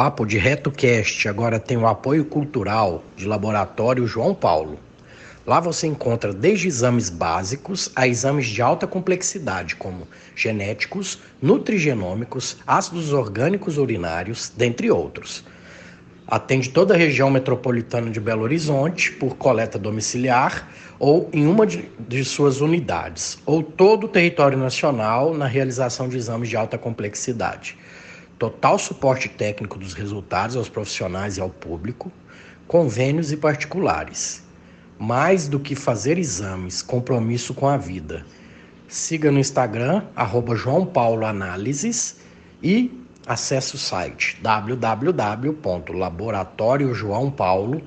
O Papo de RetoCast agora tem o apoio cultural de Laboratório João Paulo. Lá você encontra desde exames básicos a exames de alta complexidade, como genéticos, nutrigenômicos, ácidos orgânicos urinários, dentre outros. Atende toda a região metropolitana de Belo Horizonte por coleta domiciliar ou em uma de, de suas unidades, ou todo o território nacional na realização de exames de alta complexidade total suporte técnico dos resultados aos profissionais e ao público, convênios e particulares. Mais do que fazer exames, compromisso com a vida. Siga no Instagram, arroba João Paulo Análises e acesse o site www.laboratoriojoaopaulo,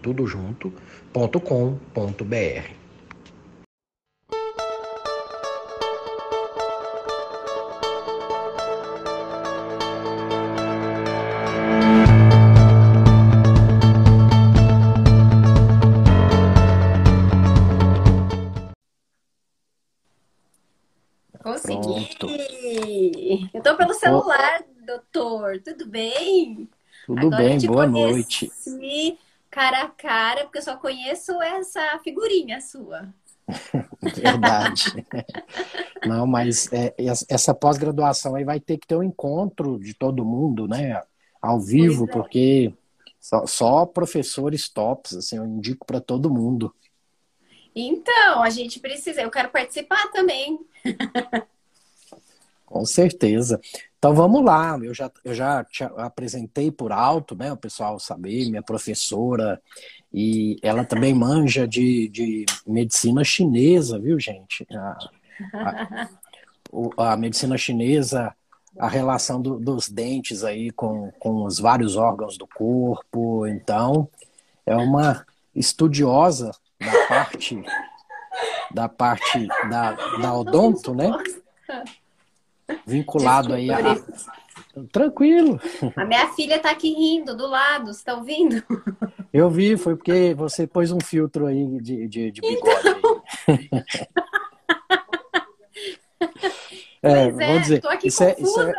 Tudo bem? Tudo Agora bem, boa noite. Cara a cara, porque eu só conheço essa figurinha sua. Verdade. Não, mas é, essa pós-graduação aí vai ter que ter um encontro de todo mundo, né? Ao vivo, é. porque só, só, professores tops, assim, eu indico para todo mundo. Então, a gente precisa, eu quero participar também. Com certeza. Então vamos lá, eu já, eu já te apresentei por alto, né? O pessoal saber, minha professora, e ela também manja de, de medicina chinesa, viu, gente? A, a, a medicina chinesa, a relação do, dos dentes aí com, com os vários órgãos do corpo, então é uma estudiosa da parte da parte da, da odonto, né? Vinculado Desculpa, aí a. Tranquilo. A minha filha tá aqui rindo do lado, você tá ouvindo? Eu vi, foi porque você pôs um filtro aí de, de, de bigode. Então... é, pois é, vamos dizer, isso é, isso, é,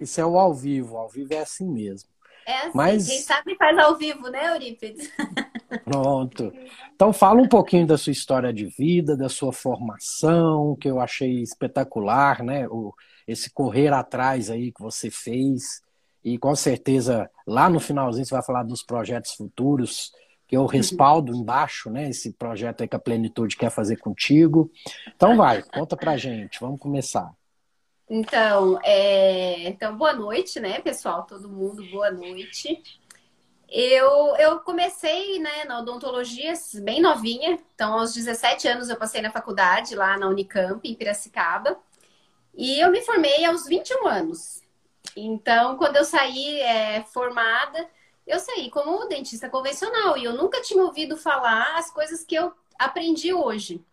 isso é o ao vivo, ao vivo é assim mesmo. É assim, Mas... quem sabe faz ao vivo, né, Eurípides? Pronto. Então fala um pouquinho da sua história de vida, da sua formação, que eu achei espetacular, né? O, esse correr atrás aí que você fez. E com certeza lá no finalzinho você vai falar dos projetos futuros, que eu respaldo embaixo, né? Esse projeto aí que a Plenitude quer fazer contigo. Então vai, conta pra gente, vamos começar. Então, é... então boa noite, né, pessoal? Todo mundo, boa noite. Eu, eu comecei né, na odontologia bem novinha, então aos 17 anos eu passei na faculdade lá na Unicamp, em Piracicaba, e eu me formei aos 21 anos. Então, quando eu saí é, formada, eu saí como dentista convencional e eu nunca tinha ouvido falar as coisas que eu aprendi hoje.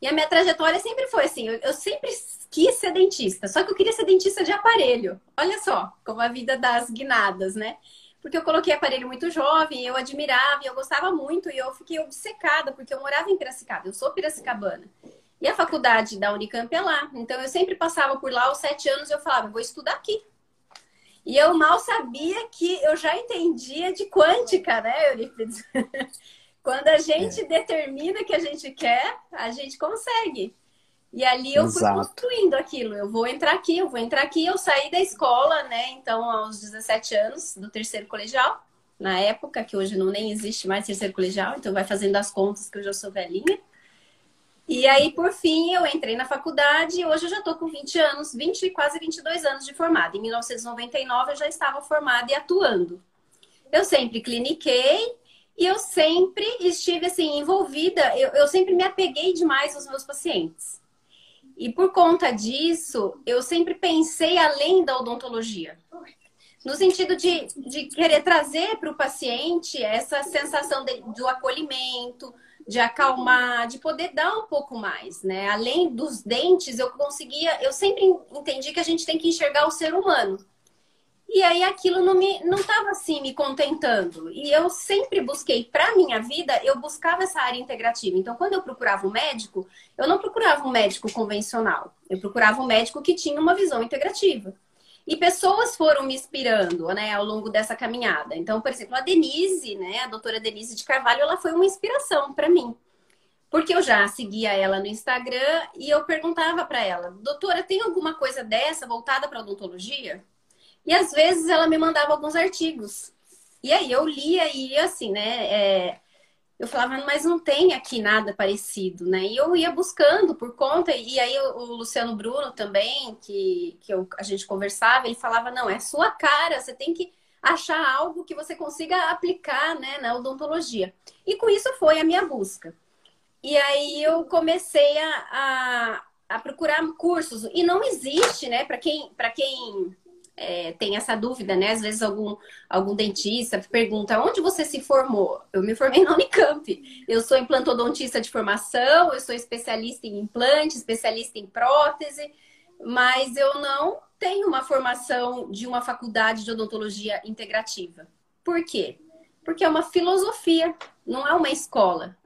E a minha trajetória sempre foi assim: eu, eu sempre quis ser dentista, só que eu queria ser dentista de aparelho. Olha só como a vida das guinadas, né? Porque eu coloquei aparelho muito jovem, eu admirava e eu gostava muito e eu fiquei obcecada porque eu morava em Piracicaba, eu sou piracicabana. E a faculdade da Unicamp é lá, então eu sempre passava por lá aos sete anos e eu falava, vou estudar aqui. E eu mal sabia que eu já entendia de quântica, né, Eurípides? Quando a gente é. determina que a gente quer, a gente consegue. E ali eu Exato. fui construindo aquilo. Eu vou entrar aqui, eu vou entrar aqui. Eu saí da escola, né? Então, aos 17 anos, do terceiro colegial, na época, que hoje não nem existe mais terceiro colegial, então vai fazendo as contas que eu já sou velhinha. E aí, por fim, eu entrei na faculdade e hoje eu já estou com 20 anos, 20 quase 22 anos de formada. Em 1999 eu já estava formada e atuando. Eu sempre cliniquei E eu sempre estive assim envolvida, eu, eu sempre me apeguei demais aos meus pacientes. E por conta disso, eu sempre pensei além da odontologia. No sentido de, de querer trazer para o paciente essa sensação de, do acolhimento, de acalmar, de poder dar um pouco mais, né? Além dos dentes, eu conseguia, eu sempre entendi que a gente tem que enxergar o ser humano. E aí aquilo não me não estava assim me contentando. E eu sempre busquei para minha vida, eu buscava essa área integrativa. Então, quando eu procurava um médico, eu não procurava um médico convencional. Eu procurava um médico que tinha uma visão integrativa. E pessoas foram me inspirando, né, ao longo dessa caminhada. Então, por exemplo, a Denise, né, a doutora Denise de Carvalho, ela foi uma inspiração para mim. Porque eu já seguia ela no Instagram e eu perguntava para ela: "Doutora, tem alguma coisa dessa voltada para odontologia?" E às vezes ela me mandava alguns artigos. E aí eu lia e assim, né? É, eu falava, mas não tem aqui nada parecido, né? E eu ia buscando por conta, e aí o, Luciano Bruno também, que, que eu, a gente conversava, ele falava, não, é sua cara, você tem que achar algo que você consiga aplicar né, na odontologia. E com isso foi a minha busca. E aí eu comecei a, a, a procurar cursos. E não existe, né, para quem, quem é, tem essa dúvida, né? Às vezes algum, algum dentista pergunta onde você se formou? Eu me formei na Unicamp. Eu sou implantodontista de formação, eu sou especialista em implante, especialista em prótese, mas eu não tenho uma formação de uma faculdade de odontologia integrativa. Por quê? Porque é uma filosofia, não é uma escola.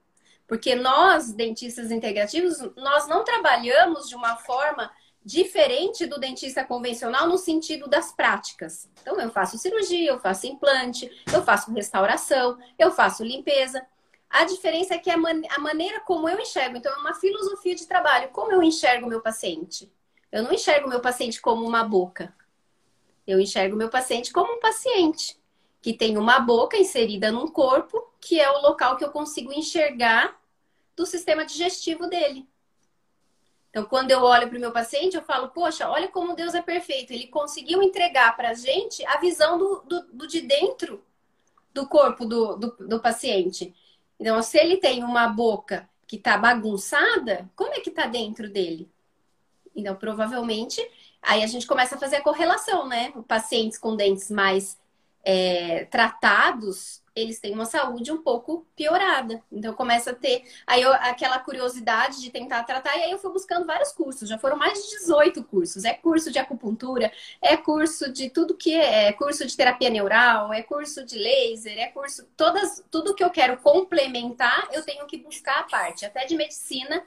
Porque nós, dentistas integrativos, nós não trabalhamos de uma forma diferente do dentista convencional no sentido das práticas. Então, eu faço cirurgia, eu faço implante, eu faço restauração, eu faço limpeza. A diferença é que a, man a maneira como eu enxergo, então, é uma filosofia de trabalho. Como eu enxergo o meu paciente? Eu não enxergo o meu paciente como uma boca. Eu enxergo o meu paciente como um paciente que tem uma boca inserida num corpo, que é o local que eu consigo enxergar do sistema digestivo dele. Então, quando eu olho para o meu paciente, eu falo, poxa, olha como Deus é perfeito. Ele conseguiu entregar para a gente a visão do, do, do, de dentro do corpo do, do, do paciente. Então, se ele tem uma boca que está bagunçada, como é que está dentro dele? Então, provavelmente, aí a gente começa a fazer a correlação, né? Pacientes com dentes mais é, tratados, eles têm uma saúde um pouco piorada. Então começa a ter aí eu, aquela curiosidade de tentar tratar, e aí eu fui buscando vários cursos, já foram mais de 18 cursos. É curso de acupuntura, é curso de tudo que é, é curso de terapia neural, é curso de laser, é curso. Todas, tudo que eu quero complementar, eu tenho que buscar a parte, até de medicina,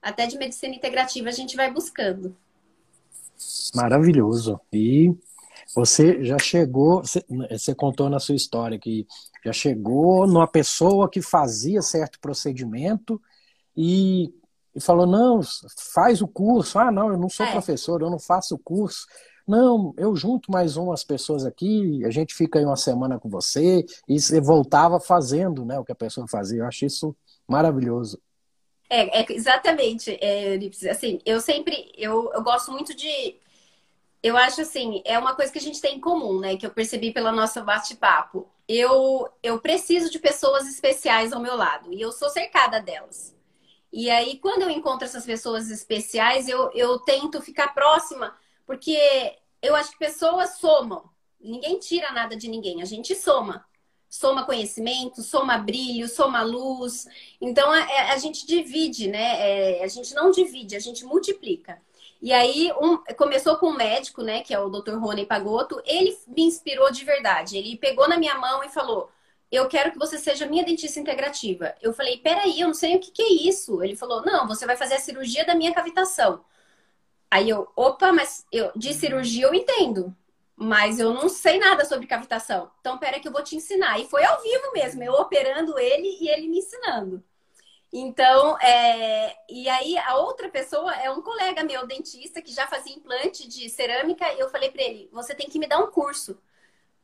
até de medicina integrativa a gente vai buscando. Maravilhoso. E você já chegou, você, você, contou na sua história que já chegou numa pessoa que fazia certo procedimento e, e falou: não, faz o curso. Ah, não, eu não sou é. professor, eu não faço o curso. Não, eu junto mais umas pessoas aqui, a gente fica aí uma semana com você, e você voltava fazendo né, o que a pessoa fazia. Eu acho isso maravilhoso. É, é exatamente, é, assim, eu sempre, eu, eu gosto muito de eu acho assim, é uma coisa que a gente tem em comum, né? Que eu percebi pelo nosso bate-papo. Eu, eu preciso de pessoas especiais ao meu lado e eu sou cercada delas. E aí, quando eu encontro essas pessoas especiais, eu, eu tento ficar próxima, porque eu acho que pessoas somam. Ninguém tira nada de ninguém, a gente soma. Soma conhecimento, soma brilho, soma luz. Então, a, é, a gente divide, né? É, a gente não divide, a gente multiplica. E aí um, começou com um médico, né, que é o Dr. Rony Pagotto. Ele me inspirou de verdade. Ele pegou na minha mão e falou: "Eu quero que você seja minha dentista integrativa". Eu falei: "Peraí, eu não sei o que, que é isso". Ele falou: "Não, você vai fazer a cirurgia da minha cavitação". Aí eu, opa, mas eu de cirurgia eu entendo, mas eu não sei nada sobre cavitação. Então, pera que eu vou te ensinar. E foi ao vivo mesmo, eu operando ele e ele me ensinando. Então, é... e aí a outra pessoa é um colega meu, dentista, que já fazia implante de cerâmica, e eu falei para ele: você tem que me dar um curso.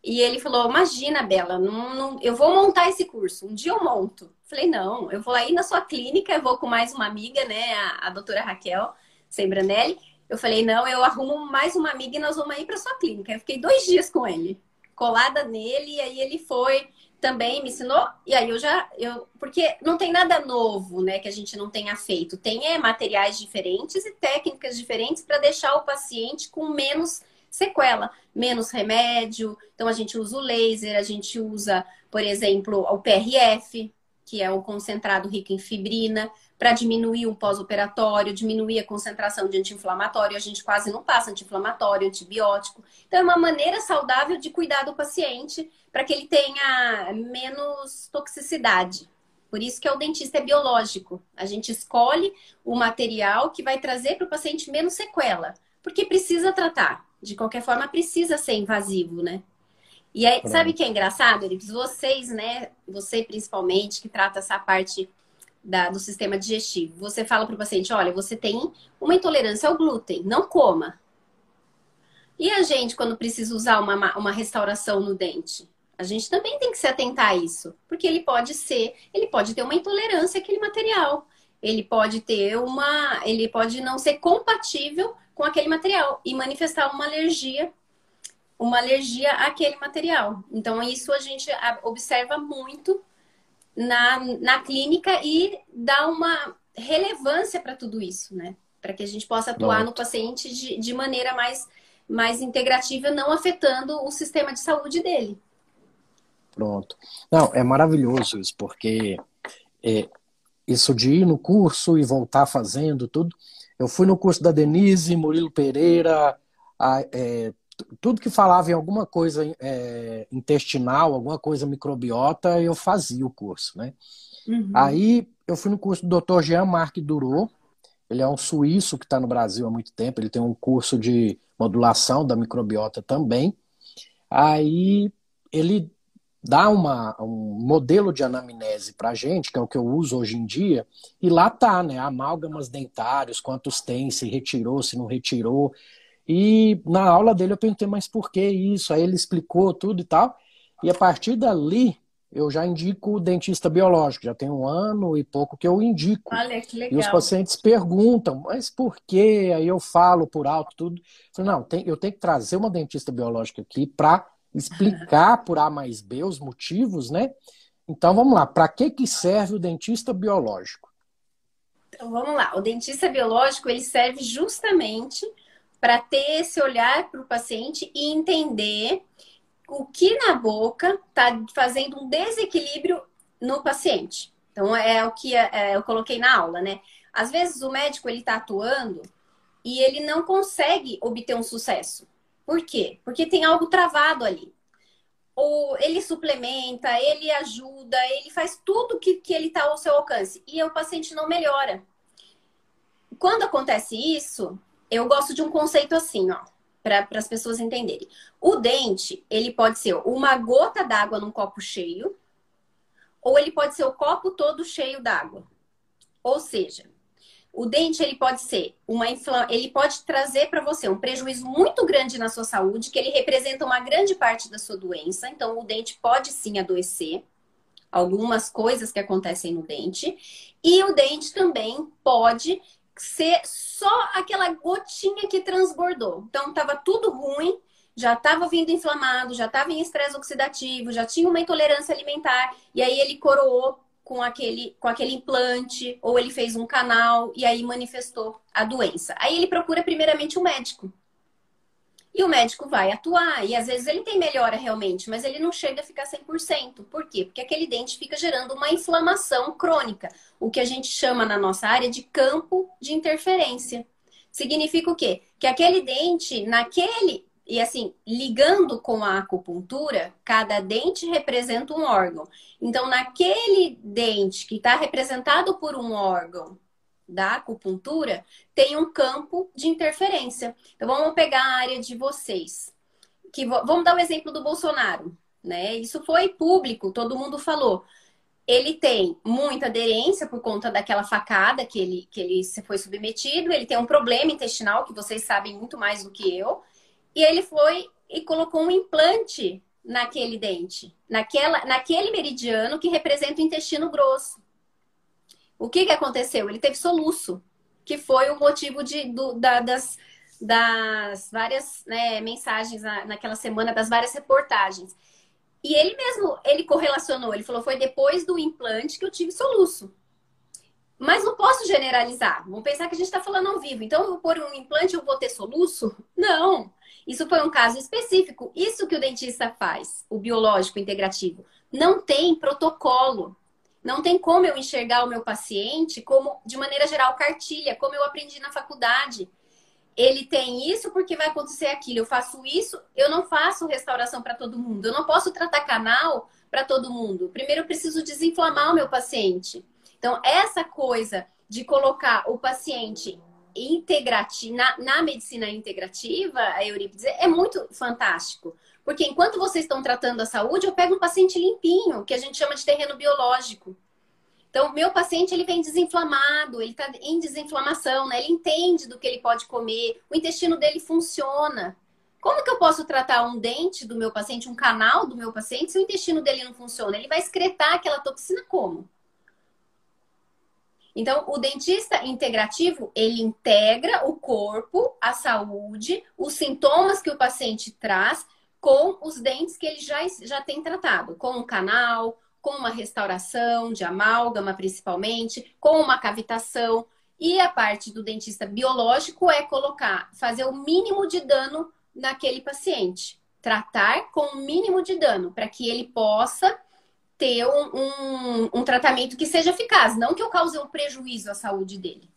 E ele falou: Imagina, Bela, não, não, eu vou montar esse curso. Um dia eu monto. Falei: Não, eu vou aí na sua clínica, eu vou com mais uma amiga, né, a, a doutora Raquel Sembranelli. Eu falei: Não, eu arrumo mais uma amiga e nós vamos aí para sua clínica. Eu fiquei dois dias com ele, colada nele, e aí ele foi também me ensinou, e aí eu já. Eu, porque não tem nada novo, né, que a gente não tenha feito. Tem é, materiais diferentes e técnicas diferentes para deixar o paciente com menos sequela, menos remédio. Então a gente usa o laser, a gente usa, por exemplo, o PRF, que é o concentrado rico em fibrina, para diminuir o pós-operatório, diminuir a concentração de anti-inflamatório. A gente quase não passa anti-inflamatório, antibiótico. Então, é uma maneira saudável de cuidar do paciente para que ele tenha menos toxicidade. Por isso que é o dentista é biológico. A gente escolhe o material que vai trazer para o paciente menos sequela, porque precisa tratar. De qualquer forma, precisa ser invasivo, né? E aí, sabe o que é engraçado, Eric? Vocês, né? Você principalmente, que trata essa parte da, do sistema digestivo. Você fala para o paciente: olha, você tem uma intolerância ao glúten, não coma. E a gente, quando precisa usar uma, uma restauração no dente? A gente também tem que se atentar a isso, porque ele pode ser, ele pode ter uma intolerância àquele material, ele pode ter uma, ele pode não ser compatível com aquele material e manifestar uma alergia, uma alergia àquele material. Então isso a gente observa muito na, na clínica e dá uma relevância para tudo isso, né? Para que a gente possa atuar no paciente de, de maneira mais, mais integrativa, não afetando o sistema de saúde dele. Pronto. Não, é maravilhoso isso, porque é, isso de ir no curso e voltar fazendo tudo. Eu fui no curso da Denise, Murilo Pereira, a, é, tudo que falava em alguma coisa é, intestinal, alguma coisa microbiota, eu fazia o curso, né? Uhum. Aí eu fui no curso do Dr. Jean-Marc Duro, ele é um suíço que está no Brasil há muito tempo, ele tem um curso de modulação da microbiota também. Aí ele dá uma, um modelo de anamnese para gente, que é o que eu uso hoje em dia, e lá tá, né? Amálgamas dentários, quantos tem, se retirou, se não retirou. E na aula dele eu perguntei, mas por que isso? Aí ele explicou tudo e tal. E a partir dali, eu já indico o dentista biológico. Já tem um ano e pouco que eu indico. Olha, que legal. E os pacientes perguntam, mas por quê? Aí eu falo por alto tudo. Eu falo, não, tem, eu tenho que trazer uma dentista biológica aqui para explicar por A mais B os motivos, né? Então vamos lá, para que, que serve o dentista biológico? Então vamos lá, o dentista biológico ele serve justamente para ter esse olhar para o paciente e entender o que na boca está fazendo um desequilíbrio no paciente. Então, é o que é, eu coloquei na aula, né? Às vezes o médico ele está atuando e ele não consegue obter um sucesso. Por quê? Porque tem algo travado ali. Ou ele suplementa, ele ajuda, ele faz tudo que, que ele está ao seu alcance e o paciente não melhora. Quando acontece isso, eu gosto de um conceito assim, ó, para as pessoas entenderem. O dente, ele pode ser uma gota d'água num copo cheio, ou ele pode ser o copo todo cheio d'água. Ou seja, o dente ele pode ser uma infla... ele pode trazer para você um prejuízo muito grande na sua saúde, que ele representa uma grande parte da sua doença. Então o dente pode sim adoecer. Algumas coisas que acontecem no dente. E o dente também pode ser só aquela gotinha que transbordou. Então, estava tudo ruim, já estava vindo inflamado, já estava em estresse oxidativo, já tinha uma intolerância alimentar, e aí ele coroou com aquele, com aquele implante, ou ele fez um canal e aí manifestou a doença. Aí ele procura primeiramente um médico. E o médico vai atuar. E às vezes ele tem melhora realmente, mas ele não chega a ficar 100%. Por quê? Porque aquele dente fica gerando uma inflamação crônica, o que a gente chama na nossa área de campo de interferência. Significa o quê? Que aquele dente, naquele. E assim, ligando com a acupuntura, cada dente representa um órgão. Então, naquele dente que está representado por um órgão da acupuntura tem um campo de interferência. Então vamos pegar a área de vocês. Que vamos dar o um exemplo do Bolsonaro, né? Isso foi público, todo mundo falou. Ele tem muita aderência por conta daquela facada que ele, que ele foi submetido, ele tem um problema intestinal que vocês sabem muito mais do que eu, e ele foi e colocou um implante naquele dente, naquela, naquele meridiano que representa o intestino grosso. O que, que aconteceu? Ele teve soluço, que foi o motivo de, do, da, das, das várias né, mensagens na, naquela semana, das várias reportagens. E ele mesmo, ele correlacionou, ele falou, foi depois do implante que eu tive soluço. Mas não posso generalizar. Vamos pensar que a gente está falando ao vivo. Então, eu vou pôr um implante eu vou ter soluço? Não. Isso foi um caso específico. Isso que o dentista faz, o biológico integrativo. Não tem protocolo. Não tem como eu enxergar o meu paciente como, de maneira geral, cartilha, como eu aprendi na faculdade. Ele tem isso porque vai acontecer aquilo. Eu faço isso, eu não faço restauração para todo mundo. Eu não posso tratar canal para todo mundo. Primeiro, eu preciso desinflamar o meu paciente. Então, essa coisa de colocar o paciente integrativo, na, na medicina integrativa, a Eurípides, é muito fantástico. Porque enquanto vocês estão tratando a saúde, eu pego um paciente limpinho, que a gente chama de terreno biológico. Então, meu paciente ele vem desinflamado, ele está em desinflamação, né? Ele entende do que ele pode comer, o intestino dele funciona. Como que eu posso tratar um dente do meu paciente, um canal do meu paciente, se o intestino dele não funciona? Ele vai excretar aquela toxina como? Então, o dentista integrativo, ele integra o corpo, a saúde, os sintomas que o paciente traz com os dentes que ele já, já tem tratado, com o canal, com uma restauração de amálgama, principalmente, com uma cavitação. E a parte do dentista biológico é colocar, fazer o mínimo de dano naquele paciente. Tratar com o mínimo de dano, para que ele possa ter um, um, um, tratamento que seja eficaz, não que eu cause um prejuízo à saúde dele.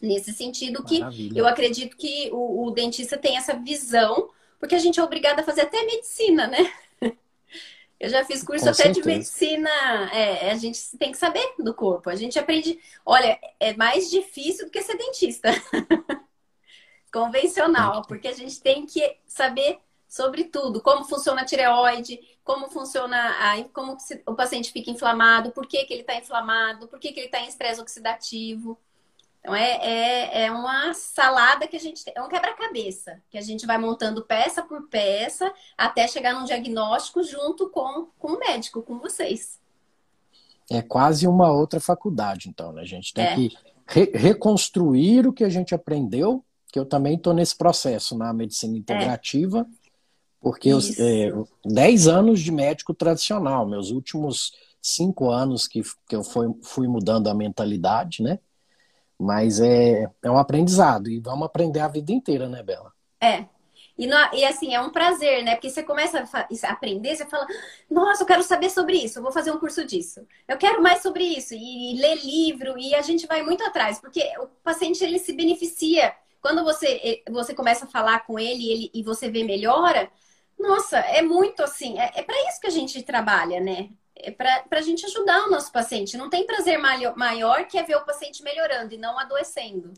Nesse sentido que Maravilha. eu acredito que o, o, dentista tem essa visão, porque a gente é obrigada a fazer até medicina, né? Eu já fiz curso Com até certeza. de medicina. É, a gente tem que saber do corpo. A gente aprende. Olha, é mais difícil do que ser dentista. Convencional, porque a gente tem que saber sobre tudo, como funciona a tireoide, como funciona, a, como o paciente fica inflamado, por que, que ele está inflamado, por que, que ele está em estresse oxidativo. Então, é, é, é uma salada que a gente é um quebra-cabeça, que a gente vai montando peça por peça até chegar num diagnóstico junto com, com o médico, com vocês. É quase uma outra faculdade, então, né? A gente tem é. que re reconstruir o que a gente aprendeu, que eu também estou nesse processo na medicina integrativa. É porque eu, é, 10 anos de médico tradicional, meus últimos cinco anos que, que eu fui, fui mudando a mentalidade, né? Mas é, é um aprendizado e vamos aprender a vida inteira, né, Bela? É. E, e assim, é um prazer, né? Porque você começa a aprender, você fala, nossa, eu quero saber sobre isso, eu vou fazer um curso disso. Eu quero mais sobre isso, e, e ler livro, e a gente vai muito atrás, porque o paciente ele se beneficia. Quando você, você começa a falar com ele, ele e você vê melhora, nossa, é muito assim. É, é para isso que a gente trabalha, né? É para a gente ajudar o nosso paciente. Não tem prazer maior que é ver o paciente melhorando e não adoecendo.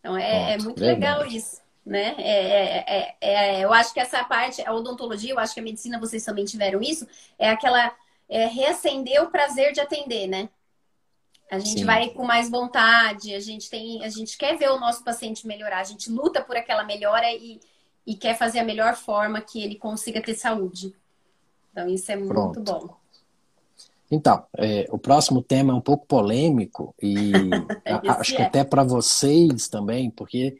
Então é, é muito legal isso. Né? É, é, é, eu acho que essa parte, a odontologia, eu acho que a medicina vocês também tiveram isso, é aquela é, reacender o prazer de atender, né? A gente Sim. vai com mais vontade, a gente tem, a gente quer ver o nosso paciente melhorar, a gente luta por aquela melhora e, e quer fazer a melhor forma que ele consiga ter saúde. Então, isso é Pronto. muito bom. Então, é, o próximo tema é um pouco polêmico e acho que é. até para vocês também, porque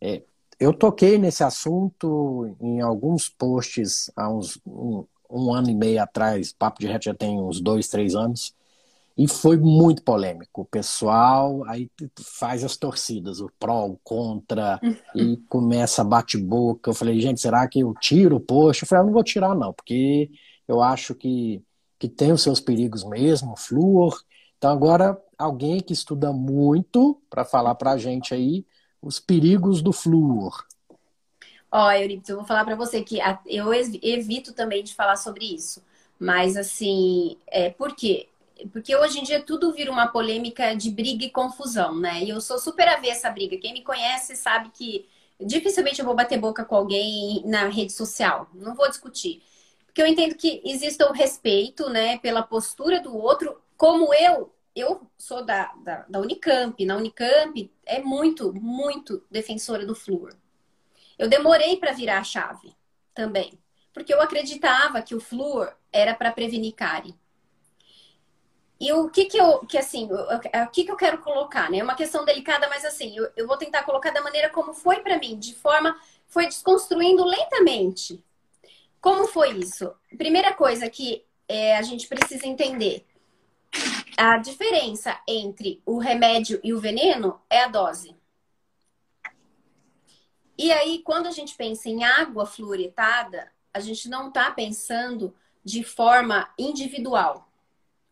é, eu toquei nesse assunto em alguns posts há uns um, um, ano e meio atrás, Papo de Reto já tem uns dois, três anos, e foi muito polêmico. O pessoal aí faz as torcidas, o pró, o contra, e começa a bate-boca. Eu falei, gente, será que eu tiro o post? Eu falei, ah, não vou tirar, não, porque eu acho que, que tem os seus perigos mesmo, flúor. Então, agora, alguém que estuda muito para falar para a gente aí os perigos do flúor. Ó, oh, Euripides, eu vou falar para você que eu evito também de falar sobre isso. Mas, assim, é, por quê? porque hoje em dia tudo vira uma polêmica de briga e confusão, né? E eu sou super avessa essa briga. Quem me conhece sabe que dificilmente eu vou bater boca com alguém na rede social. Não vou discutir. Porque eu entendo que existe o respeito, né, pela postura do outro, como eu, eu sou da, da, da Unicamp. Na Unicamp é muito, muito defensora do flúor. Eu demorei para virar a chave também. Porque eu acreditava que o flúor era para prevenir cárie. E o que que eu, que assim, o que que eu quero colocar, né? É uma questão delicada, mas assim, eu, eu vou tentar colocar da maneira como foi para mim, de forma, foi desconstruindo lentamente. Como foi isso? Primeira coisa que é, a gente precisa entender: a diferença entre o remédio e o veneno é a dose. E aí, quando a gente pensa em água fluoretada, a gente não está pensando de forma individual.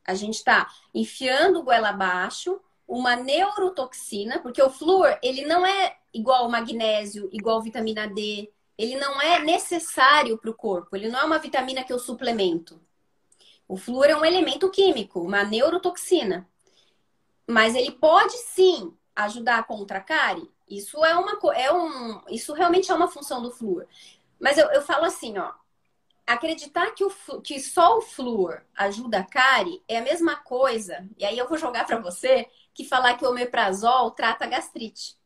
A gente está enfiando goela abaixo uma neurotoxina, porque o flúor, ele não é igual o magnésio, igual vitamina D, ele não é necessário para o corpo, ele não é uma vitamina que eu suplemento. O flúor é um elemento químico, uma neurotoxina. Mas ele pode sim ajudar contra a cárie. Isso é uma é um, isso realmente é uma função do flúor. Mas eu, eu falo assim, ó, acreditar que, o, que só o flúor ajuda a cárie é a mesma coisa. E aí eu vou jogar para você que falar que o omeprazol trata gastrite.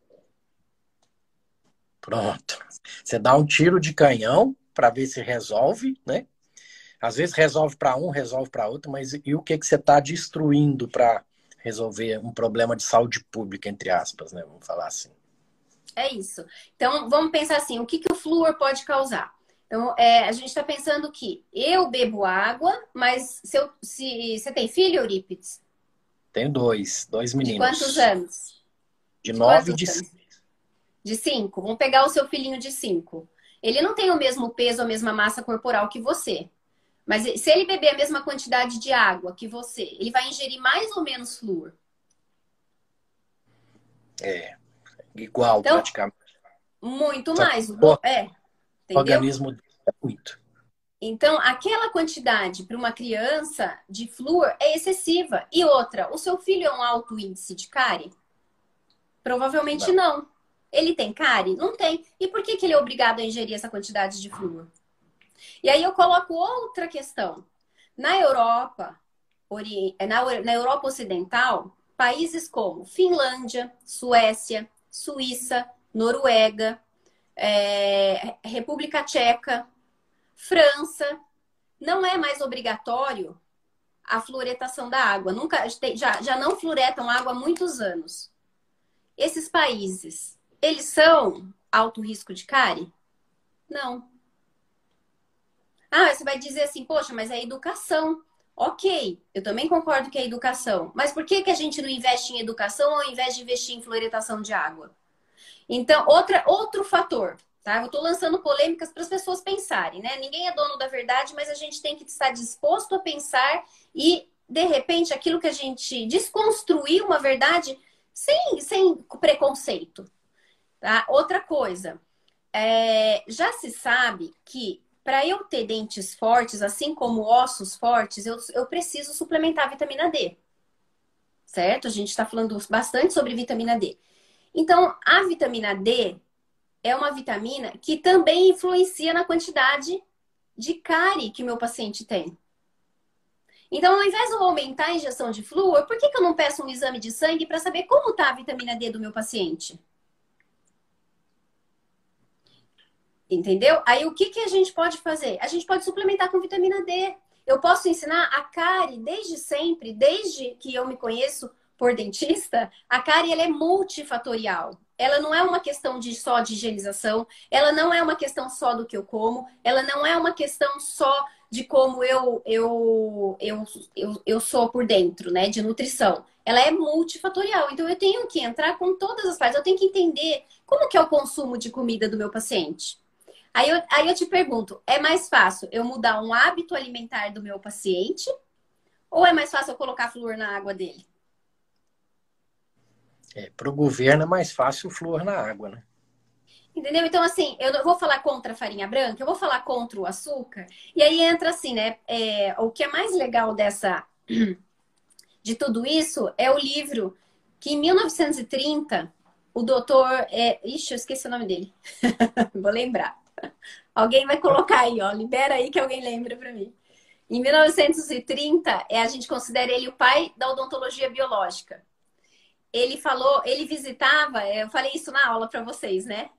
Pronto. Você dá um tiro de canhão para ver se resolve, né? Às vezes resolve para um, resolve para outro, mas e o que, que você está destruindo para resolver um problema de saúde pública, entre aspas, né? Vamos falar assim. É isso. Então, vamos pensar assim: o que, que o flúor pode causar? Então, é, a gente está pensando que eu bebo água, mas se, eu, se você tem filho, Eurípides? Tenho dois, dois meninos. De quantos anos? De, de nove e de cinco. De cinco. Vamos pegar o seu filhinho de cinco. Ele não tem o mesmo peso, a mesma massa corporal que você. Mas se ele beber a mesma quantidade de água que você, ele vai ingerir mais ou menos flúor? É, igual então, praticamente. Muito mais. O, é, o organismo é muito. Então, aquela quantidade para uma criança de flúor é excessiva. E outra, o seu filho é um alto índice de cárie? Provavelmente não. não. Ele tem cárie? Não tem. E por que, que ele é obrigado a ingerir essa quantidade de flúor? E aí eu coloco outra questão. Na Europa, na Europa Ocidental, países como Finlândia, Suécia, Suíça, Noruega, é, República Tcheca, França, não é mais obrigatório a fluoretação da água. Nunca já, já não fluoretam água há muitos anos. Esses países, eles são alto risco de cárie? Não. Ah, você vai dizer assim, poxa, mas é educação. Ok, eu também concordo que é educação. Mas por que, que a gente não investe em educação ao invés de investir em fluoretação de água? Então, outra, outro fator. Tá? Eu estou lançando polêmicas para as pessoas pensarem, né? Ninguém é dono da verdade, mas a gente tem que estar disposto a pensar e, de repente, aquilo que a gente desconstruir uma verdade sem, sem preconceito. Tá? Outra coisa, é, já se sabe que para eu ter dentes fortes, assim como ossos fortes, eu, eu preciso suplementar vitamina D. Certo? A gente está falando bastante sobre vitamina D. Então, a vitamina D é uma vitamina que também influencia na quantidade de cárie que meu paciente tem. Então, ao invés de eu aumentar a injeção de flúor, por que, que eu não peço um exame de sangue para saber como está a vitamina D do meu paciente? Entendeu? Aí o que, que a gente pode fazer? A gente pode suplementar com vitamina D. Eu posso ensinar a cárie desde sempre, desde que eu me conheço por dentista, a cárie ela é multifatorial ela não é uma questão de só de higienização, ela não é uma questão só do que eu como, ela não é uma questão só de como eu, eu, eu, eu, eu sou por dentro, né? De nutrição. Ela é multifatorial. Então eu tenho que entrar com todas as partes, eu tenho que entender como que é o consumo de comida do meu paciente. Aí eu, aí eu te pergunto, é mais fácil eu mudar um hábito alimentar do meu paciente? Ou é mais fácil eu colocar flúor na água dele? É, para o governo é mais fácil o flúor na água, né? Entendeu? Então, assim, eu não vou falar contra a farinha branca, eu vou falar contra o açúcar. E aí entra assim, né? É, o que é mais legal dessa de tudo isso é o livro que em 1930 o doutor. É... Ixi, eu esqueci o nome dele. vou lembrar. Alguém vai colocar aí, ó. Libera aí que alguém lembra para mim. Em 1930, é, a gente considera ele o pai da odontologia biológica ele falou, ele visitava, eu falei isso na aula para vocês, né?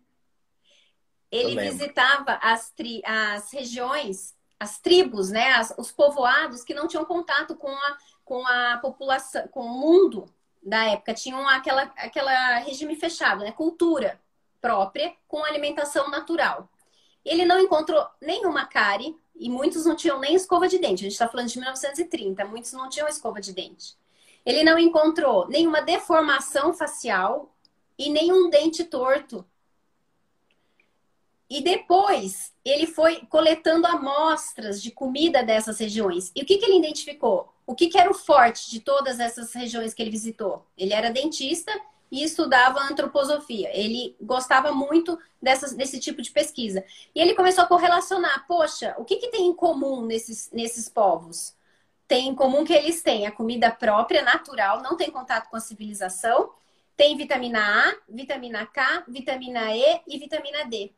Ele visitava as, tri, as regiões, as tribos, né? As, os povoados que não tinham contato com a, com a população, com o mundo da época. Tinham aquela, aquela regime fechado, né? Cultura própria com alimentação natural. Ele não encontrou nenhuma cárie e muitos não tinham nem escova de dente. A gente está falando de 1930, muitos não tinham escova de dente. Ele não encontrou nenhuma deformação facial e nenhum dente torto. E depois ele foi coletando amostras de comida dessas regiões. E o que, que ele identificou? O que, que era o forte de todas essas regiões que ele visitou? Ele era dentista e estudava antroposofia. Ele gostava muito dessas, desse tipo de pesquisa. E ele começou a correlacionar: poxa, o que, que tem em comum nesses, nesses povos? Tem em comum que eles têm a comida própria, natural, não tem contato com a civilização, tem vitamina A, vitamina K, vitamina E e vitamina D.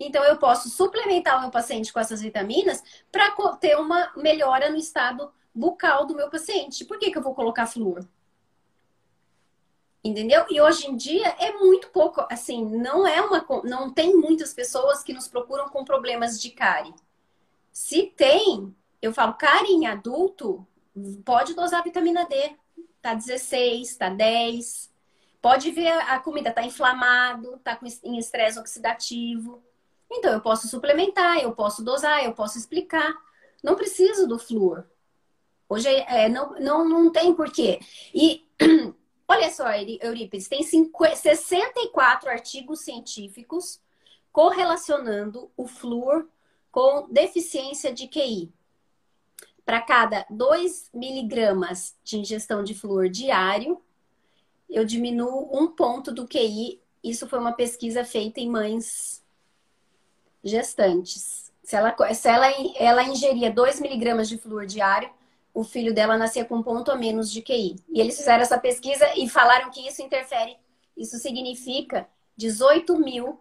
Então, eu posso suplementar o meu paciente com essas vitaminas para ter uma melhora no estado bucal do meu paciente. Por que, que eu vou colocar flúor? Entendeu? E hoje em dia é muito pouco, assim, não é uma, não tem muitas pessoas que nos procuram com problemas de cárie. Se tem, eu falo, cárie em adulto, pode dosar vitamina D. Tá 16, tá 10. Pode ver a comida tá inflamado, tá com em estresse oxidativo. Então, eu posso suplementar, eu posso dosar, eu posso explicar. Não preciso do flúor. Hoje é, não, não, não tem porquê. E olha só, Eurípides, tem 50, 64 artigos científicos correlacionando o flúor com deficiência de QI. Para cada 2 miligramas de ingestão de flúor diário, eu diminuo um ponto do QI. Isso foi uma pesquisa feita em mães gestantes. Se ela, se ela, ela ingeria 2 miligramas de flúor diário, o filho dela nascia com um ponto a menos de QI. E eles fizeram essa pesquisa e falaram que isso interfere, isso significa 18 mil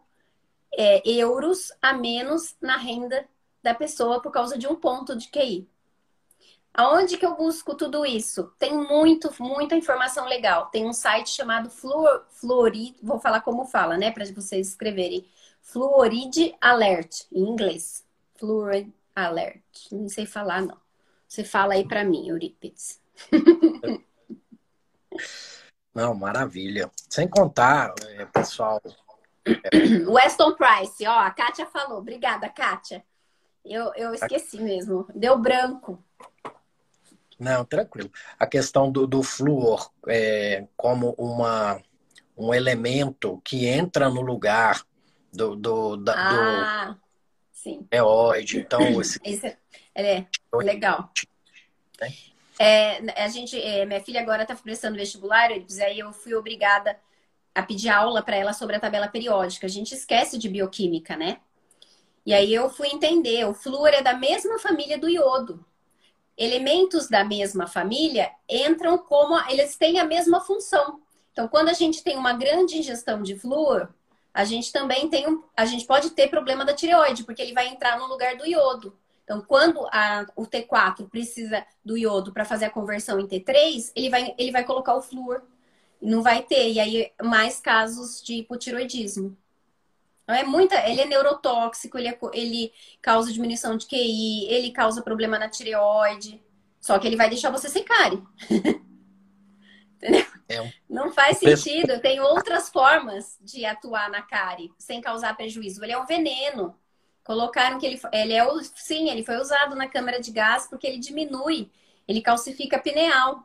é, euros a menos na renda da pessoa por causa de um ponto de QI. Aonde que eu busco tudo isso? Tem muito, muita informação legal. Tem um site chamado Fluor, Fluorid, vou falar como fala, né, para vocês escreverem. Fluoride Alert, em inglês. Fluoride Alert. Não sei falar, não. Você fala aí para mim, Eurípides. Não, maravilha. Sem contar, é, pessoal. É... Weston Price, ó, a Kátia falou. Obrigada, Kátia. Eu, eu esqueci mesmo. Deu branco. Não, tranquilo. A questão do, do flúor é, como uma, um elemento que entra no lugar do, do, da, ah, do sim. neóide. Então, esse... esse é, é legal. Né? É, a gente, é, minha filha agora está prestando vestibular, aí eu fui obrigada a pedir aula para ela sobre a tabela periódica. A gente esquece de bioquímica, né? E aí eu fui entender, o flúor é da mesma família do iodo. Elementos da mesma família entram como eles têm a mesma função. Então, quando a gente tem uma grande ingestão de flúor, a gente também tem um, a gente pode ter problema da tireoide, porque ele vai entrar no lugar do iodo. Então, quando a, o T4 precisa do iodo para fazer a conversão em T3, ele vai, ele vai colocar o flúor. Não vai ter. E aí, mais casos de hipotiroidismo. Então, é muita, ele é neurotóxico, ele, é, ele causa diminuição de QI, ele causa problema na tireoide. Só que ele vai deixar você sem cárie. Entendeu? É Não faz sentido. Tem outras formas de atuar na cárie sem causar prejuízo. Ele é um veneno. Colocaram que ele, ele é sim, ele foi usado na câmara de gás porque ele diminui, ele calcifica a pineal.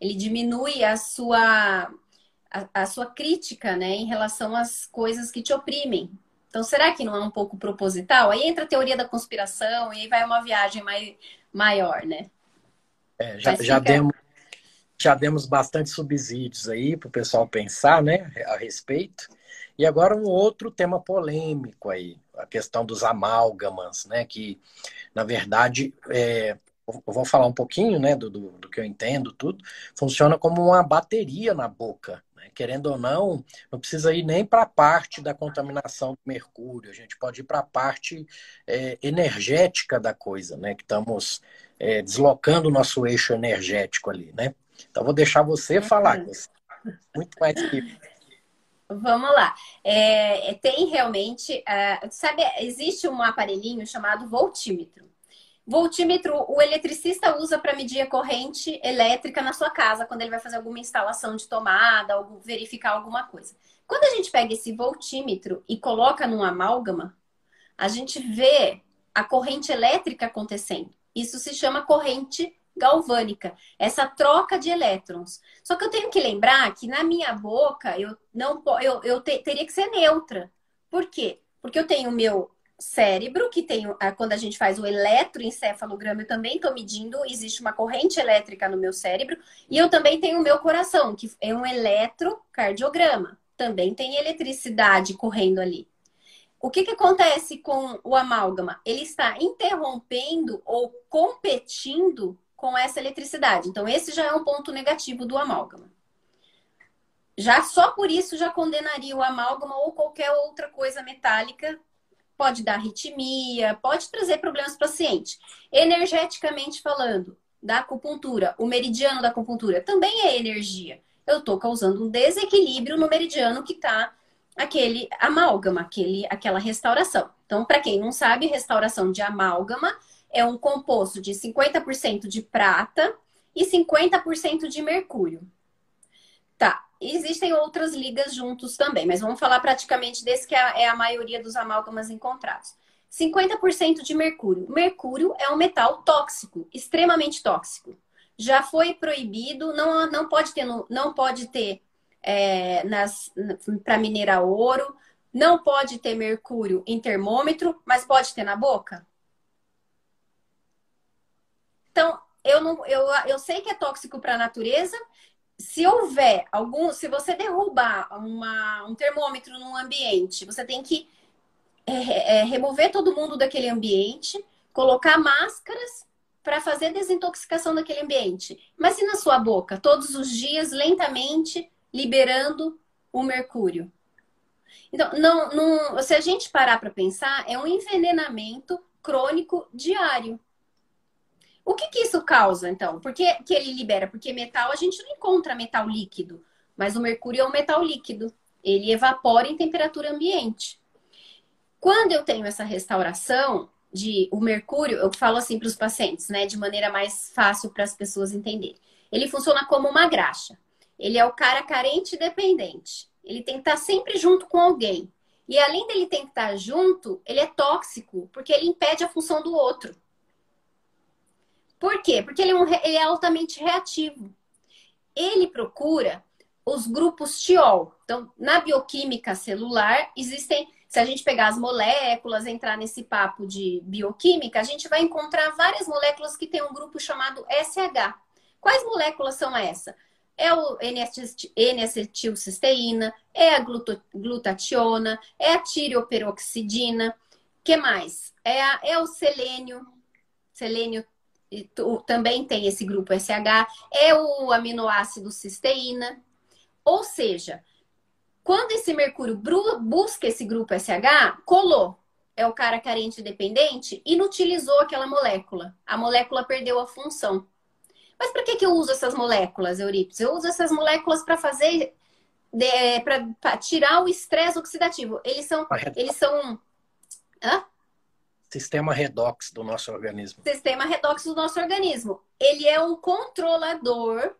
Ele diminui a sua a, a sua crítica, né, em relação às coisas que te oprimem. Então, será que não é um pouco proposital? Aí entra a teoria da conspiração e aí vai uma viagem mai, maior, né? É, já, já demos já demos bastante subsídios aí para o pessoal pensar, né, a respeito. E agora um outro tema polêmico aí, a questão dos amálgamas, né, que na verdade é, eu vou falar um pouquinho, né, do, do, do, que eu entendo, tudo, funciona como uma bateria na boca, né? querendo ou não, não precisa ir nem para a parte da contaminação do mercúrio, a gente pode ir para a parte é, energética da coisa, né, que estamos é, deslocando o nosso eixo energético ali, né. Então, vou deixar você uhum. falar. Muito mais que. Vamos lá. É, é tem realmente. Uh, sabe, existe um aparelhinho chamado voltímetro. Voltímetro, o eletricista usa para medir a corrente elétrica na sua casa, quando ele vai fazer alguma instalação de tomada, ou verificar alguma coisa. Quando a gente pega esse voltímetro e coloca num amálgama, a gente vê a corrente elétrica acontecendo. Isso se chama corrente galvânica, essa troca de elétrons. Só que eu tenho que lembrar que na minha boca eu não eu, eu te, teria que ser neutra. Por quê? Porque eu tenho o meu cérebro, que tem quando a gente faz o eletroencefalograma, eu também estou medindo, existe uma corrente elétrica no meu cérebro, e eu também tenho o meu coração, que é um eletrocardiograma. Também tem eletricidade correndo ali. O que, que acontece com o amálgama? Ele está interrompendo ou competindo com essa eletricidade. Então, esse já é um ponto negativo do amálgama. Já só por isso já condenaria o amálgama ou qualquer outra coisa metálica. Pode dar arritmia, pode trazer problemas para o paciente. Energeticamente falando, da acupuntura, o meridiano da acupuntura também é energia. Eu estou causando um desequilíbrio no meridiano que está aquele amálgama, aquele, aquela restauração. Então, para quem não sabe, restauração de amálgama é um composto de 50% de prata e 50% de mercúrio. Tá, existem outras ligas juntos também, mas vamos falar praticamente desse que é a é maioria dos amálgamas encontrados. 50% de mercúrio. Mercúrio é um metal tóxico, extremamente tóxico. Já foi proibido, não, não pode ter, não pode ter é, para minerar ouro, não pode ter mercúrio em termômetro, mas pode ter na boca? Então, eu, não, eu, eu sei que é tóxico para a natureza. Se houver algum, se você derrubar uma, um termômetro num ambiente, você tem que é, é, remover todo mundo daquele ambiente, colocar máscaras para fazer desintoxicação daquele ambiente. Mas e na sua boca? Todos os dias, lentamente, liberando o mercúrio. Então, não, não, se a gente parar para pensar, é um envenenamento crônico diário. O que, que isso causa, então? Por que, que ele libera? Porque metal, a gente não encontra metal líquido, mas o mercúrio é um metal líquido. Ele evapora em temperatura ambiente. Quando eu tenho essa restauração de o mercúrio, eu falo assim para os pacientes, né, de maneira mais fácil para as pessoas entenderem. Ele funciona como uma graxa. Ele é o cara carente e dependente. Ele tem que estar sempre junto com alguém. E além dele ter que estar junto, ele é tóxico, porque ele impede a função do outro. Por quê? Porque ele é, um, ele é altamente reativo. Ele procura os grupos tiol. Então, na bioquímica celular, existem. Se a gente pegar as moléculas, entrar nesse papo de bioquímica, a gente vai encontrar várias moléculas que têm um grupo chamado SH. Quais moléculas são essas? É o N-acetilcisteína, é a glutationa, é a tireoperoxidina. que mais? É, a, é o selênio, selênio também tem esse grupo SH, é o aminoácido cisteína. Ou seja, quando esse mercúrio busca esse grupo SH, colou. É o cara carente dependente, inutilizou aquela molécula. A molécula perdeu a função. Mas para que, que eu uso essas moléculas, Eurípides? Eu uso essas moléculas para fazer. para tirar o estresse oxidativo. Eles são. Eles são. Hã? Sistema redox do nosso organismo. Sistema redox do nosso organismo. Ele é um controlador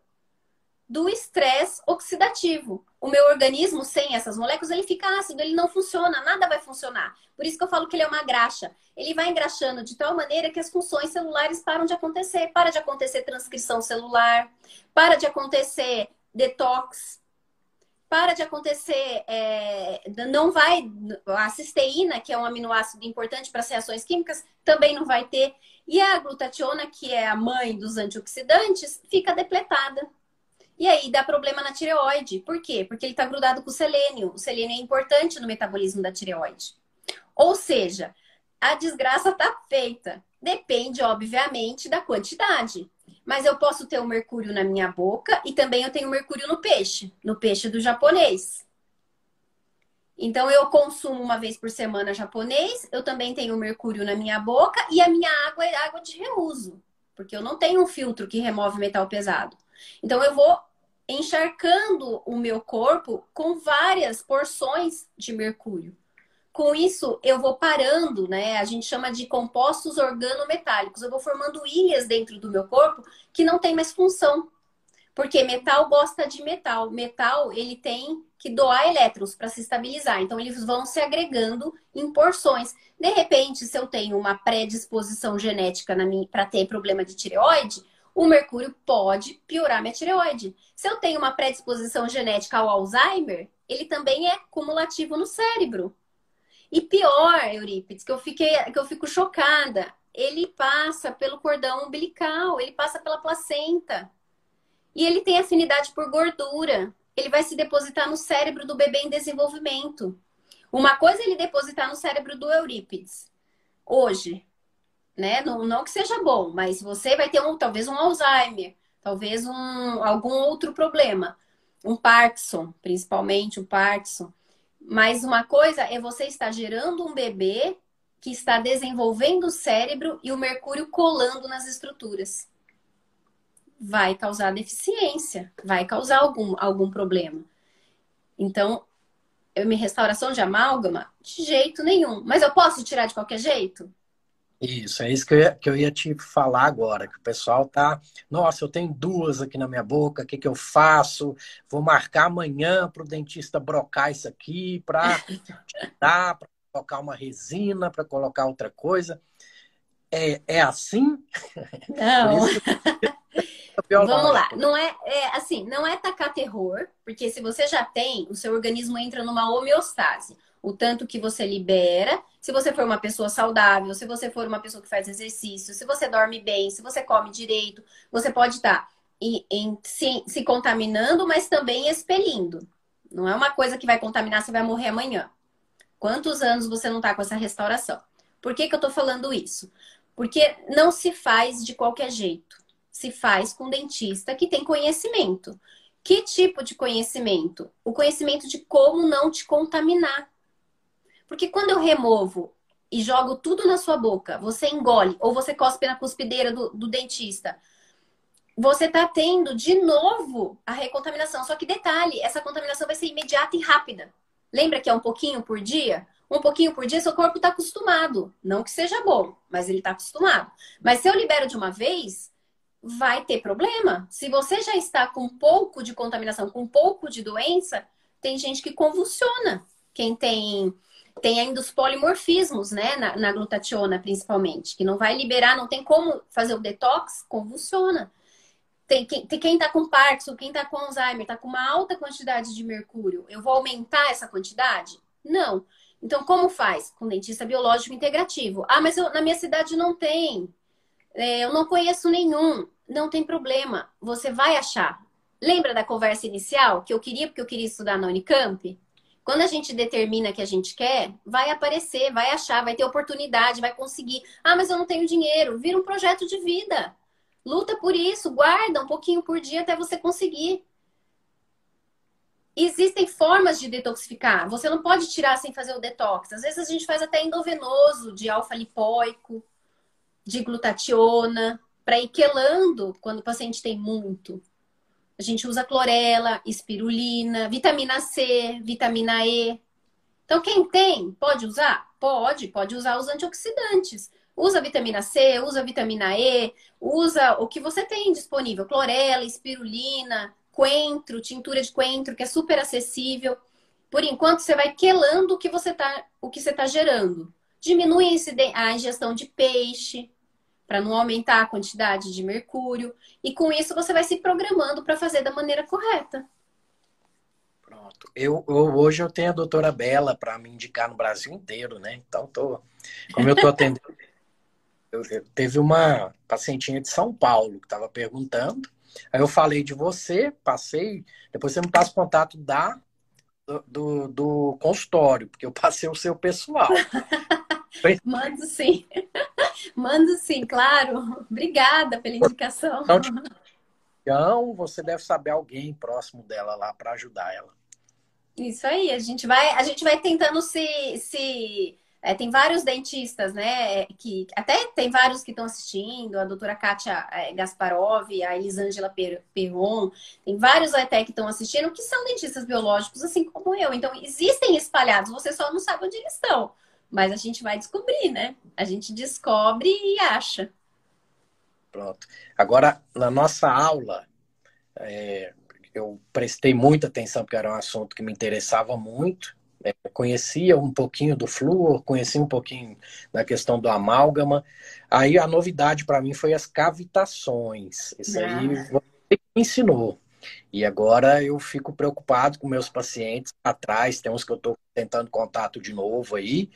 do estresse oxidativo. O meu organismo, sem essas moléculas, ele fica ácido, ele não funciona, nada vai funcionar. Por isso que eu falo que ele é uma graxa. Ele vai engraxando de tal maneira que as funções celulares param de acontecer. Para de acontecer transcrição celular, para de acontecer detox, para de acontecer, é, não vai, a cisteína, que é um aminoácido importante para as reações químicas, também não vai ter. E a glutationa, que é a mãe dos antioxidantes, fica depletada. E aí dá problema na tireoide. Por quê? Porque ele está grudado com o selênio. O selênio é importante no metabolismo da tireoide. Ou seja, a desgraça está feita. Depende, obviamente, da quantidade. Mas eu posso ter o mercúrio na minha boca e também eu tenho mercúrio no peixe, no peixe do japonês. Então eu consumo uma vez por semana japonês, eu também tenho mercúrio na minha boca e a minha água é água de reuso, porque eu não tenho um filtro que remove metal pesado. Então eu vou encharcando o meu corpo com várias porções de mercúrio. Com isso, eu vou parando, né? A gente chama de compostos organometálicos. Eu vou formando ilhas dentro do meu corpo que não tem mais função. Porque metal gosta de metal. Metal, ele tem que doar elétrons para se estabilizar. Então, eles vão se agregando em porções. De repente, se eu tenho uma predisposição genética para ter problema de tireoide, o mercúrio pode piorar minha tireoide. Se eu tenho uma predisposição genética ao Alzheimer, ele também é cumulativo no cérebro. E pior, Eurípides, que eu fiquei, que eu fico chocada, ele passa pelo cordão umbilical, ele passa pela placenta. E ele tem afinidade por gordura. Ele vai se depositar no cérebro do bebê em desenvolvimento. Uma coisa é ele depositar no cérebro do Eurípides. Hoje, né? Não, não que seja bom, mas você vai ter um, talvez um Alzheimer, talvez um, algum outro problema. Um Parkinson, principalmente o Parkinson. Mas uma coisa é você estar gerando um bebê que está desenvolvendo o cérebro e o mercúrio colando nas estruturas. Vai causar deficiência, vai causar algum, algum problema. Então, eu me restauração de amálgama, de jeito nenhum. Mas eu posso tirar de qualquer jeito? Isso, é isso que eu, ia, que eu ia te falar agora, que o pessoal tá, nossa, eu tenho duas aqui na minha boca, o que, que eu faço? Vou marcar amanhã para o dentista brocar isso aqui, para dar, para colocar uma resina, para colocar outra coisa. É, é assim? Não. Vamos lá, não é, é assim, não é tacar terror, porque se você já tem, o seu organismo entra numa homeostase o tanto que você libera. Se você for uma pessoa saudável, se você for uma pessoa que faz exercício, se você dorme bem, se você come direito, você pode estar em, em, se, se contaminando, mas também expelindo. Não é uma coisa que vai contaminar, você vai morrer amanhã. Quantos anos você não está com essa restauração? Por que, que eu estou falando isso? Porque não se faz de qualquer jeito. Se faz com dentista que tem conhecimento. Que tipo de conhecimento? O conhecimento de como não te contaminar. Porque quando eu removo e jogo tudo na sua boca, você engole ou você cospe na cuspideira do, do dentista, você está tendo de novo a recontaminação. Só que detalhe, essa contaminação vai ser imediata e rápida. Lembra que é um pouquinho por dia? Um pouquinho por dia, seu corpo está acostumado. Não que seja bom, mas ele está acostumado. Mas se eu libero de uma vez, vai ter problema. Se você já está com pouco de contaminação, com pouco de doença, tem gente que convulsiona. Quem tem tem ainda os polimorfismos, né, na, na, glutationa principalmente, que não vai liberar, não tem como fazer o detox, convulsiona. Tem, tem, quem tá com Parkinson, quem tá com Alzheimer, tá com uma alta quantidade de mercúrio. Eu vou aumentar essa quantidade? Não. Então, como faz? Com dentista biológico integrativo. Ah, mas eu, na minha cidade não tem. É, eu não conheço nenhum. Não tem problema. Você vai achar. Lembra da conversa inicial que eu queria porque eu queria estudar na Unicamp? Quando a gente determina que a gente quer, vai aparecer, vai achar, vai ter oportunidade, vai conseguir. Ah, mas eu não tenho dinheiro. Vira um projeto de vida. Luta por isso, guarda um pouquinho por dia até você conseguir. Existem formas de detoxificar. Você não pode tirar sem fazer o detox. Às vezes a gente faz até endovenoso de alfa-lipóico, de glutationa, para ir quelando quando o paciente tem muito. A gente usa clorela, espirulina, vitamina C, vitamina E. Então, quem tem, pode usar? Pode, pode usar os antioxidantes. Usa vitamina C, usa vitamina E, usa o que você tem disponível: clorela, espirulina, coentro, tintura de coentro, que é super acessível. Por enquanto, você vai quelando o que você está tá gerando. Diminui a ingestão de peixe, para não aumentar a quantidade de mercúrio. E com isso você vai se programando para fazer da maneira correta. Pronto. Eu, eu, hoje eu tenho a doutora Bela para me indicar no Brasil inteiro, né? Então, tô, como eu estou atendendo. eu, eu, teve uma pacientinha de São Paulo que estava perguntando. Aí eu falei de você, passei. Depois você me passa o contato da, do, do, do consultório, porque eu passei o seu pessoal. Mando sim. Mando sim, claro. Obrigada pela indicação. Então, você deve saber alguém próximo dela lá para ajudar ela. Isso aí, a gente vai, a gente vai tentando se, se é, tem vários dentistas, né? Que até tem vários que estão assistindo, a doutora Kátia é, Gasparov, a Elisângela Perron, tem vários até que estão assistindo que são dentistas biológicos, assim como eu. Então, existem espalhados, você só não sabe onde eles estão. Mas a gente vai descobrir, né? A gente descobre e acha. Pronto. Agora, na nossa aula, é, eu prestei muita atenção porque era um assunto que me interessava muito. É, conhecia um pouquinho do flúor, conhecia um pouquinho da questão do amálgama. Aí a novidade para mim foi as cavitações. Isso ah. aí você me ensinou. E agora eu fico preocupado com meus pacientes atrás, tem uns que eu estou tentando contato de novo aí.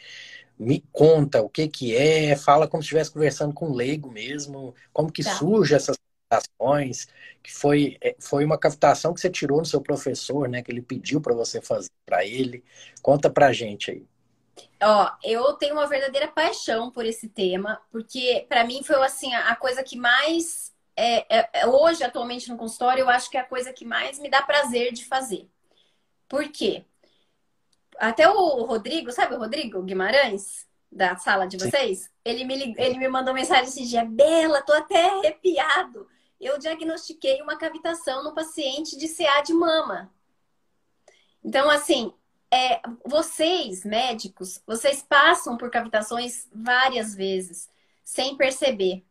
Me conta o que que é, fala como se estivesse conversando com um leigo mesmo, como que tá. surge essas cavitações, que foi, é, foi uma cavitação que você tirou no seu professor, né, que ele pediu para você fazer para ele. Conta pra gente aí. Ó, eu tenho uma verdadeira paixão por esse tema, porque para mim foi assim a coisa que mais é, é, é, hoje, atualmente no consultório, eu acho que é a coisa que mais me dá prazer de fazer. Por quê? Até o Rodrigo, sabe o Rodrigo Guimarães, da sala de vocês? Sim. Ele me, ele me mandou mensagem esse dia, Bela, tô até arrepiado. Eu diagnostiquei uma cavitação no paciente de CA de mama. Então, assim, é, vocês, médicos, vocês passam por cavitações várias vezes, sem perceber.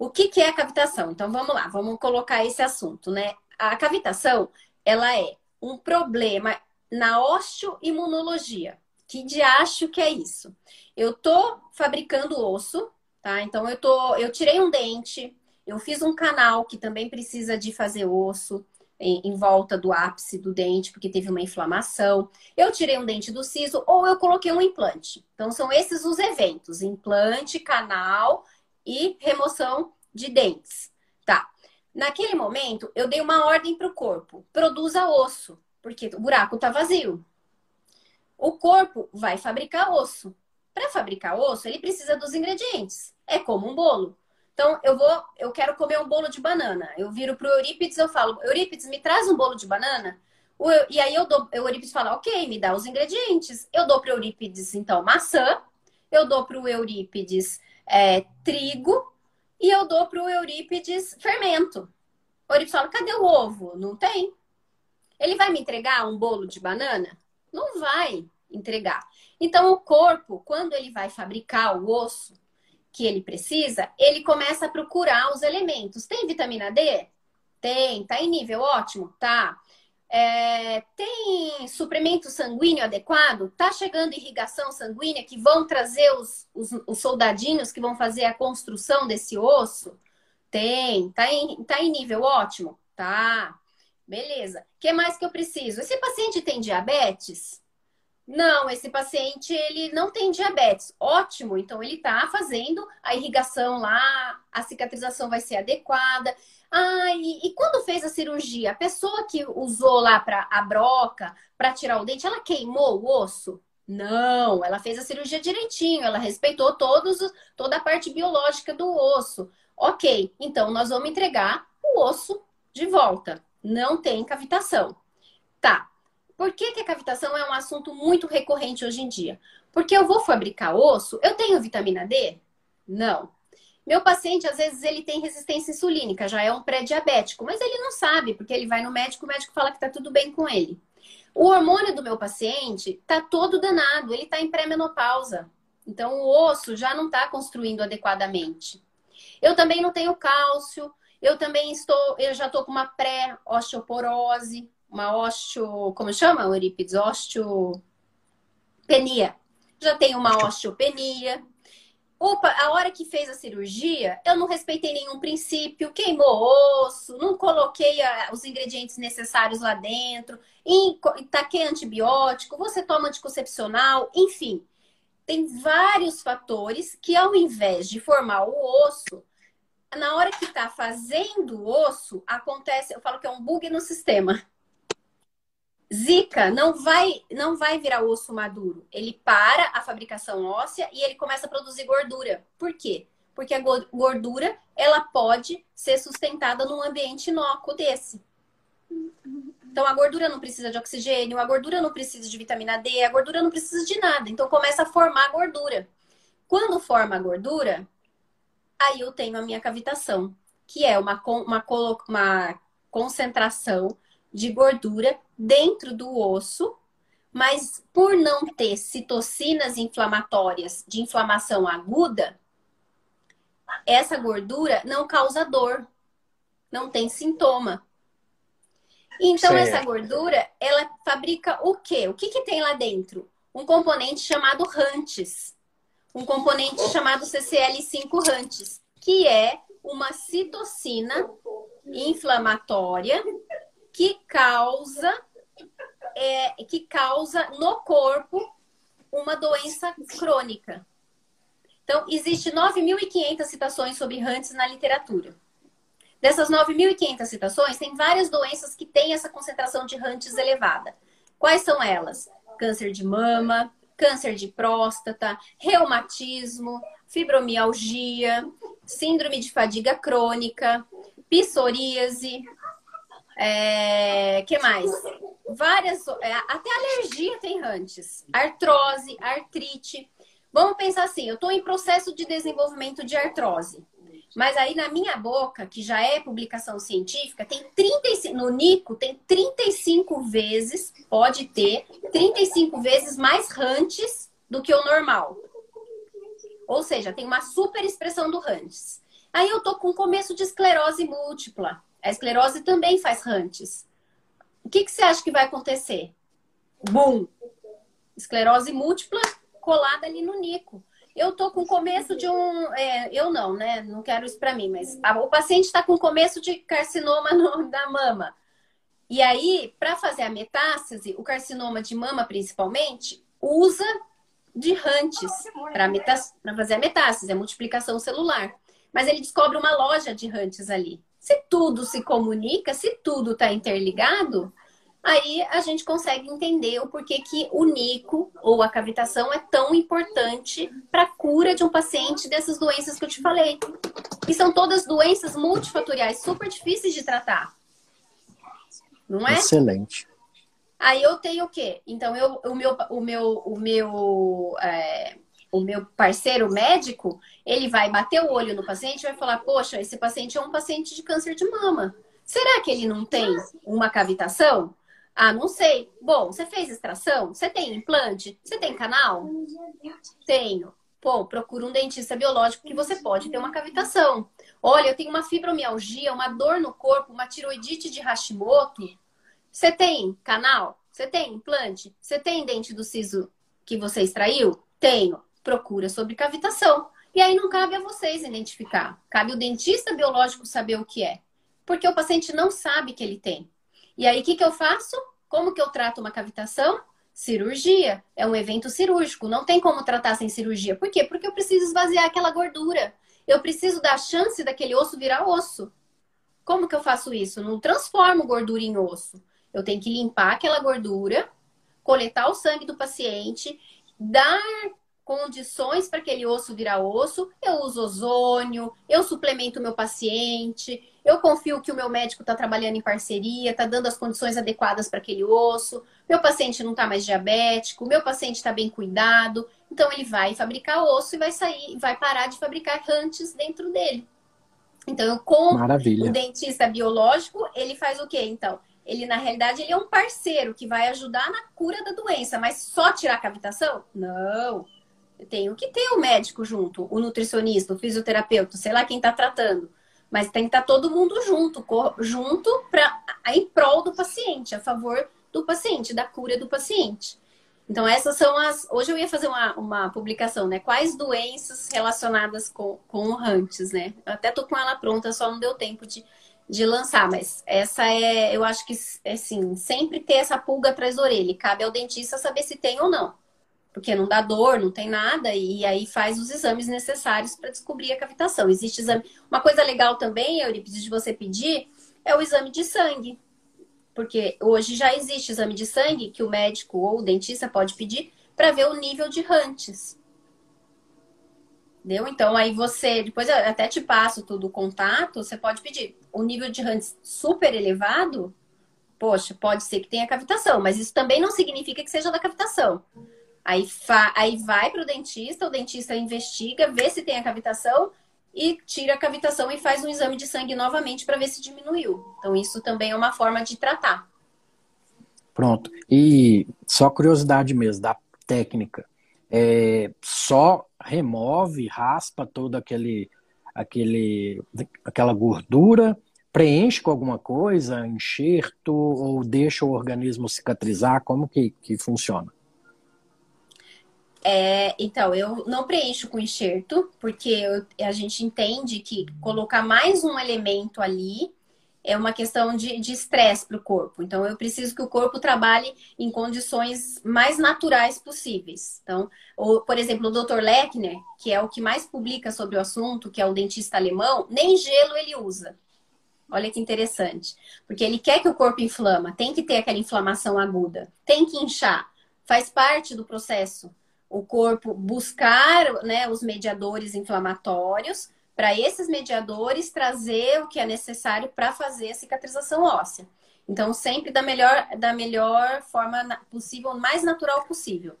O que, que é a cavitação? Então vamos lá, vamos colocar esse assunto, né? A cavitação, ela é um problema na osteoimunologia. Que de acho que é isso? Eu tô fabricando osso, tá? Então eu tô, eu tirei um dente, eu fiz um canal que também precisa de fazer osso em, em, volta do ápice do dente, porque teve uma inflamação. Eu tirei um dente do siso ou eu coloquei um implante. Então são esses os eventos: implante, canal e remoção de dentes. Tá. Naquele momento, eu dei uma ordem para o corpo: produza osso, porque o buraco está vazio. O corpo vai fabricar osso. Para fabricar osso, ele precisa dos ingredientes. É como um bolo. Então, eu vou, eu quero comer um bolo de banana. Eu viro pro Eurípides, eu falo: "Eurípides, me traz um bolo de banana?" E aí eu dou, o Eurípides fala: "OK, me dá os ingredientes." Eu dou pro Eurípides então maçã, eu dou pro Eurípides é, trigo e eu dou para o Eurípides fermento. O Eurípides fala: cadê o ovo? Não tem. Ele vai me entregar um bolo de banana? Não vai entregar. Então, o corpo, quando ele vai fabricar o osso que ele precisa, ele começa a procurar os elementos. Tem vitamina D? Tem. Tá em nível ótimo? Tá. É, tem suprimento sanguíneo adequado? Tá chegando irrigação sanguínea que vão trazer os, os, os, soldadinhos que vão fazer a construção desse osso? Tem. Tá em, tá em nível ótimo? Tá. Beleza. O que mais que eu preciso? Esse paciente tem diabetes? Não, esse paciente ele não tem diabetes. Ótimo, então ele tá fazendo a irrigação lá, a cicatrização vai ser adequada. Ah, e, e, quando fez a cirurgia, a pessoa que usou lá para a broca, para tirar o dente, ela queimou o osso? Não, ela fez a cirurgia direitinho, ela respeitou todos, toda a parte biológica do osso. Ok, então nós vamos entregar o osso de volta. Não tem cavitação. Tá. Por que, que a cavitação é um assunto muito recorrente hoje em dia? Porque eu vou fabricar osso, eu tenho vitamina D? Não. Meu paciente, às vezes, ele tem resistência insulínica, já é um pré-diabético, mas ele não sabe, porque ele vai no médico, o médico fala que tá tudo bem com ele. O hormônio do meu paciente tá todo danado, ele tá em pré-menopausa. Então, o osso já não está construindo adequadamente. Eu também não tenho cálcio, eu também estou, eu já estou com uma pré-osteoporose, uma osteo, como chama, Eurípides? Osteopenia. Já tenho uma osteopenia. Opa, a hora que fez a cirurgia, eu não respeitei nenhum princípio, queimou osso, não coloquei a, os ingredientes necessários lá dentro, taquei antibiótico, você toma anticoncepcional, enfim. Tem vários fatores que, ao invés de formar o osso, na hora que está fazendo o osso, acontece, eu falo que é um bug no sistema. Zika não vai, não vai virar osso maduro. Ele para a fabricação óssea e ele começa a produzir gordura. Por quê? Porque a gordura ela pode ser sustentada num ambiente inócuo desse. Então a gordura não precisa de oxigênio, a gordura não precisa de vitamina D, a gordura não precisa de nada. Então começa a formar gordura. Quando forma a gordura, aí eu tenho a minha cavitação, que é uma, uma, uma concentração de gordura dentro do osso, mas por não ter citocinas inflamatórias de inflamação aguda, essa gordura não causa dor, não tem sintoma. Então, certo. essa gordura, ela fabrica o quê? O que, que tem lá dentro? Um componente chamado rantes. Um componente chamado CCL5 rantes, que é uma citocina inflamatória que causa é, que causa no corpo uma doença crônica. Então, existe 9.500 citações sobre Hunts na literatura. Dessas 9.500 citações, tem várias doenças que têm essa concentração de Hunts elevada. Quais são elas? Câncer de mama, câncer de próstata, reumatismo, fibromialgia, síndrome de fadiga crônica, psoríase, é, que mais? Várias, é, até alergia tem antes, artrose, artrite. Vamos pensar assim, eu estou em processo de desenvolvimento de artrose. Mas aí na minha boca, que já é publicação científica, tem 35, no Nico tem 35 vezes, pode ter 35 vezes mais rantes do que o normal. Ou seja, tem uma super expressão do rantes. Aí eu tô com começo de esclerose múltipla. A esclerose também faz rantes. O que, que você acha que vai acontecer? Bum! Esclerose múltipla colada ali no Nico. Eu tô com começo de um. É, eu não, né? Não quero isso para mim, mas a, o paciente está com começo de carcinoma no, da mama. E aí, para fazer a metástase, o carcinoma de mama principalmente, usa de rantes para fazer a metástase, a multiplicação celular. Mas ele descobre uma loja de rantes ali. Se tudo se comunica, se tudo está interligado, aí a gente consegue entender o porquê que o nico ou a cavitação é tão importante para a cura de um paciente dessas doenças que eu te falei. E são todas doenças multifatoriais super difíceis de tratar. Não é? Excelente. Aí eu tenho o quê? Então, eu, o meu, o meu, o meu, é, o meu parceiro médico, ele vai bater o olho no paciente e vai falar: Poxa, esse paciente é um paciente de câncer de mama. Será que ele não tem uma cavitação? Ah, não sei. Bom, você fez extração? Você tem implante? Você tem canal? Tenho. Pô, procura um dentista biológico que você pode ter uma cavitação. Olha, eu tenho uma fibromialgia, uma dor no corpo, uma tiroidite de Hashimoto. Você tem canal? Você tem implante? Você tem dente do siso que você extraiu? Tenho. Procura sobre cavitação. E aí não cabe a vocês identificar. Cabe o dentista biológico saber o que é. Porque o paciente não sabe que ele tem. E aí, o que, que eu faço? Como que eu trato uma cavitação? Cirurgia. É um evento cirúrgico. Não tem como tratar sem cirurgia. Por quê? Porque eu preciso esvaziar aquela gordura. Eu preciso dar chance daquele osso virar osso. Como que eu faço isso? Não transformo gordura em osso. Eu tenho que limpar aquela gordura, coletar o sangue do paciente, dar condições para aquele osso virar osso. Eu uso ozônio, eu suplemento o meu paciente, eu confio que o meu médico está trabalhando em parceria, está dando as condições adequadas para aquele osso. Meu paciente não está mais diabético, meu paciente está bem cuidado. Então ele vai fabricar osso e vai sair, vai parar de fabricar rantes dentro dele. Então, com Maravilha. o dentista biológico, ele faz o quê? Então, ele na realidade ele é um parceiro que vai ajudar na cura da doença, mas só tirar a cavitação? Não. Tenho que ter o médico junto, o nutricionista, o fisioterapeuta, sei lá quem está tratando. Mas tem que estar tá todo mundo junto, junto para em prol do paciente, a favor do paciente, da cura do paciente. Então, essas são as. Hoje eu ia fazer uma, uma publicação, né? Quais doenças relacionadas com, com o Hunts, né? Eu até tô com ela pronta, só não deu tempo de, de lançar, mas essa é, eu acho que, assim, sempre ter essa pulga atrás da orelha. Cabe ao dentista saber se tem ou não. Porque não dá dor, não tem nada, e aí faz os exames necessários para descobrir a cavitação. Existe exame. Uma coisa legal também, Euripides, de você pedir, é o exame de sangue. Porque hoje já existe exame de sangue que o médico ou o dentista pode pedir para ver o nível de rantes. Entendeu? Então, aí você, depois eu até te passo tudo o contato, você pode pedir. O nível de Hunts super elevado, poxa, pode ser que tenha cavitação, mas isso também não significa que seja da cavitação. Aí, fa... aí vai para o dentista, o dentista investiga, vê se tem a cavitação e tira a cavitação e faz um exame de sangue novamente para ver se diminuiu. Então, isso também é uma forma de tratar. Pronto. E só curiosidade mesmo da técnica. É, só remove, raspa todo aquele, aquele, aquela gordura preenche com alguma coisa, enxerto, ou deixa o organismo cicatrizar? Como que, que funciona? É, então, eu não preencho com enxerto, porque eu, a gente entende que colocar mais um elemento ali é uma questão de estresse para o corpo. Então, eu preciso que o corpo trabalhe em condições mais naturais possíveis. Então, ou, por exemplo, o Dr. Lechner, que é o que mais publica sobre o assunto, que é o dentista alemão, nem gelo ele usa. Olha que interessante. Porque ele quer que o corpo inflama, tem que ter aquela inflamação aguda, tem que inchar. Faz parte do processo o corpo buscar né, os mediadores inflamatórios para esses mediadores trazer o que é necessário para fazer a cicatrização óssea. Então, sempre da melhor, da melhor forma possível, mais natural possível.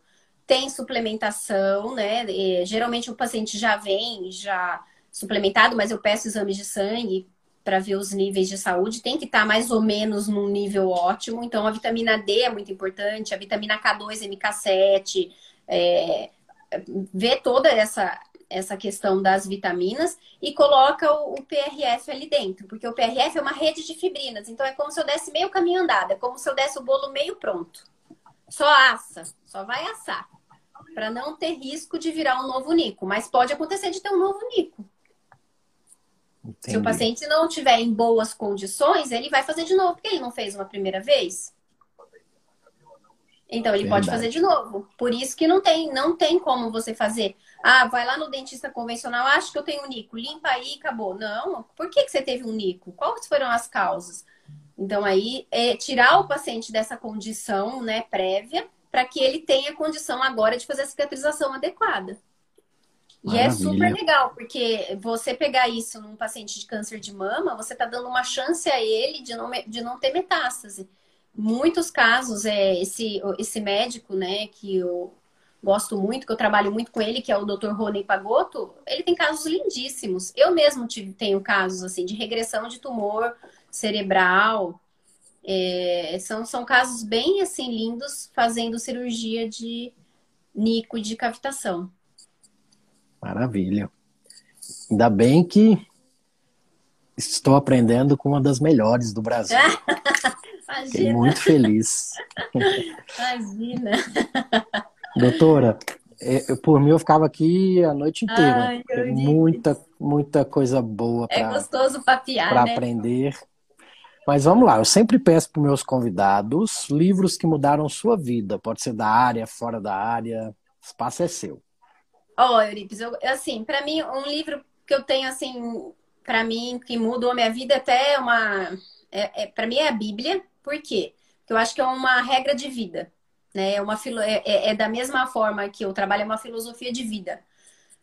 Tem suplementação, né? E, geralmente o paciente já vem já suplementado, mas eu peço exames de sangue para ver os níveis de saúde. Tem que estar tá mais ou menos num nível ótimo. Então, a vitamina D é muito importante, a vitamina K2, MK7, é, ver toda essa, essa questão das vitaminas e coloca o, o, PRF ali dentro, porque o PRF é uma rede de fibrinas, então é como se eu desse meio caminho andado, é como se eu desse o bolo meio pronto. Só assa, só vai assar, para não ter risco de virar um novo nico, mas pode acontecer de ter um novo nico. Entendi. Se o paciente não tiver em boas condições, ele vai fazer de novo, porque ele não fez uma primeira vez. Então ele Verdade. pode fazer de novo. Por isso que não tem, não tem como você fazer. Ah, vai lá no dentista convencional, acho que eu tenho um nico, limpa aí, acabou. Não. Por que, que você teve um nico? Quais foram as causas? Então aí é tirar o paciente dessa condição, né, prévia, para que ele tenha condição agora de fazer a cicatrização adequada. E é super legal, porque você pegar isso num paciente de câncer de mama, você está dando uma chance a ele de não, de não ter metástase muitos casos, é, esse, esse médico, né, que eu gosto muito, que eu trabalho muito com ele, que é o Dr. Rony Pagotto, ele tem casos lindíssimos. Eu mesmo tive, tenho casos, assim, de regressão de tumor cerebral. É, são, são casos bem, assim, lindos, fazendo cirurgia de nico e de cavitação. Maravilha. Ainda bem que estou aprendendo com uma das melhores do Brasil. Imagina. Fiquei muito feliz. Imagina. Doutora, é, por mim eu ficava aqui a noite inteira. Ai, muita, muita coisa boa para É gostoso papiar, Para né? aprender. Mas vamos lá, eu sempre peço para meus convidados livros que mudaram sua vida. Pode ser da área, fora da área. O espaço é seu. Ó, oh, Euripes, eu, assim, para mim, um livro que eu tenho, assim, para mim, que mudou a minha vida até uma... É, é para mim é a Bíblia, por quê? Porque eu acho que é uma regra de vida. Né? É, uma filo... É, é, é da mesma forma que eu trabalho, é uma filosofia de vida.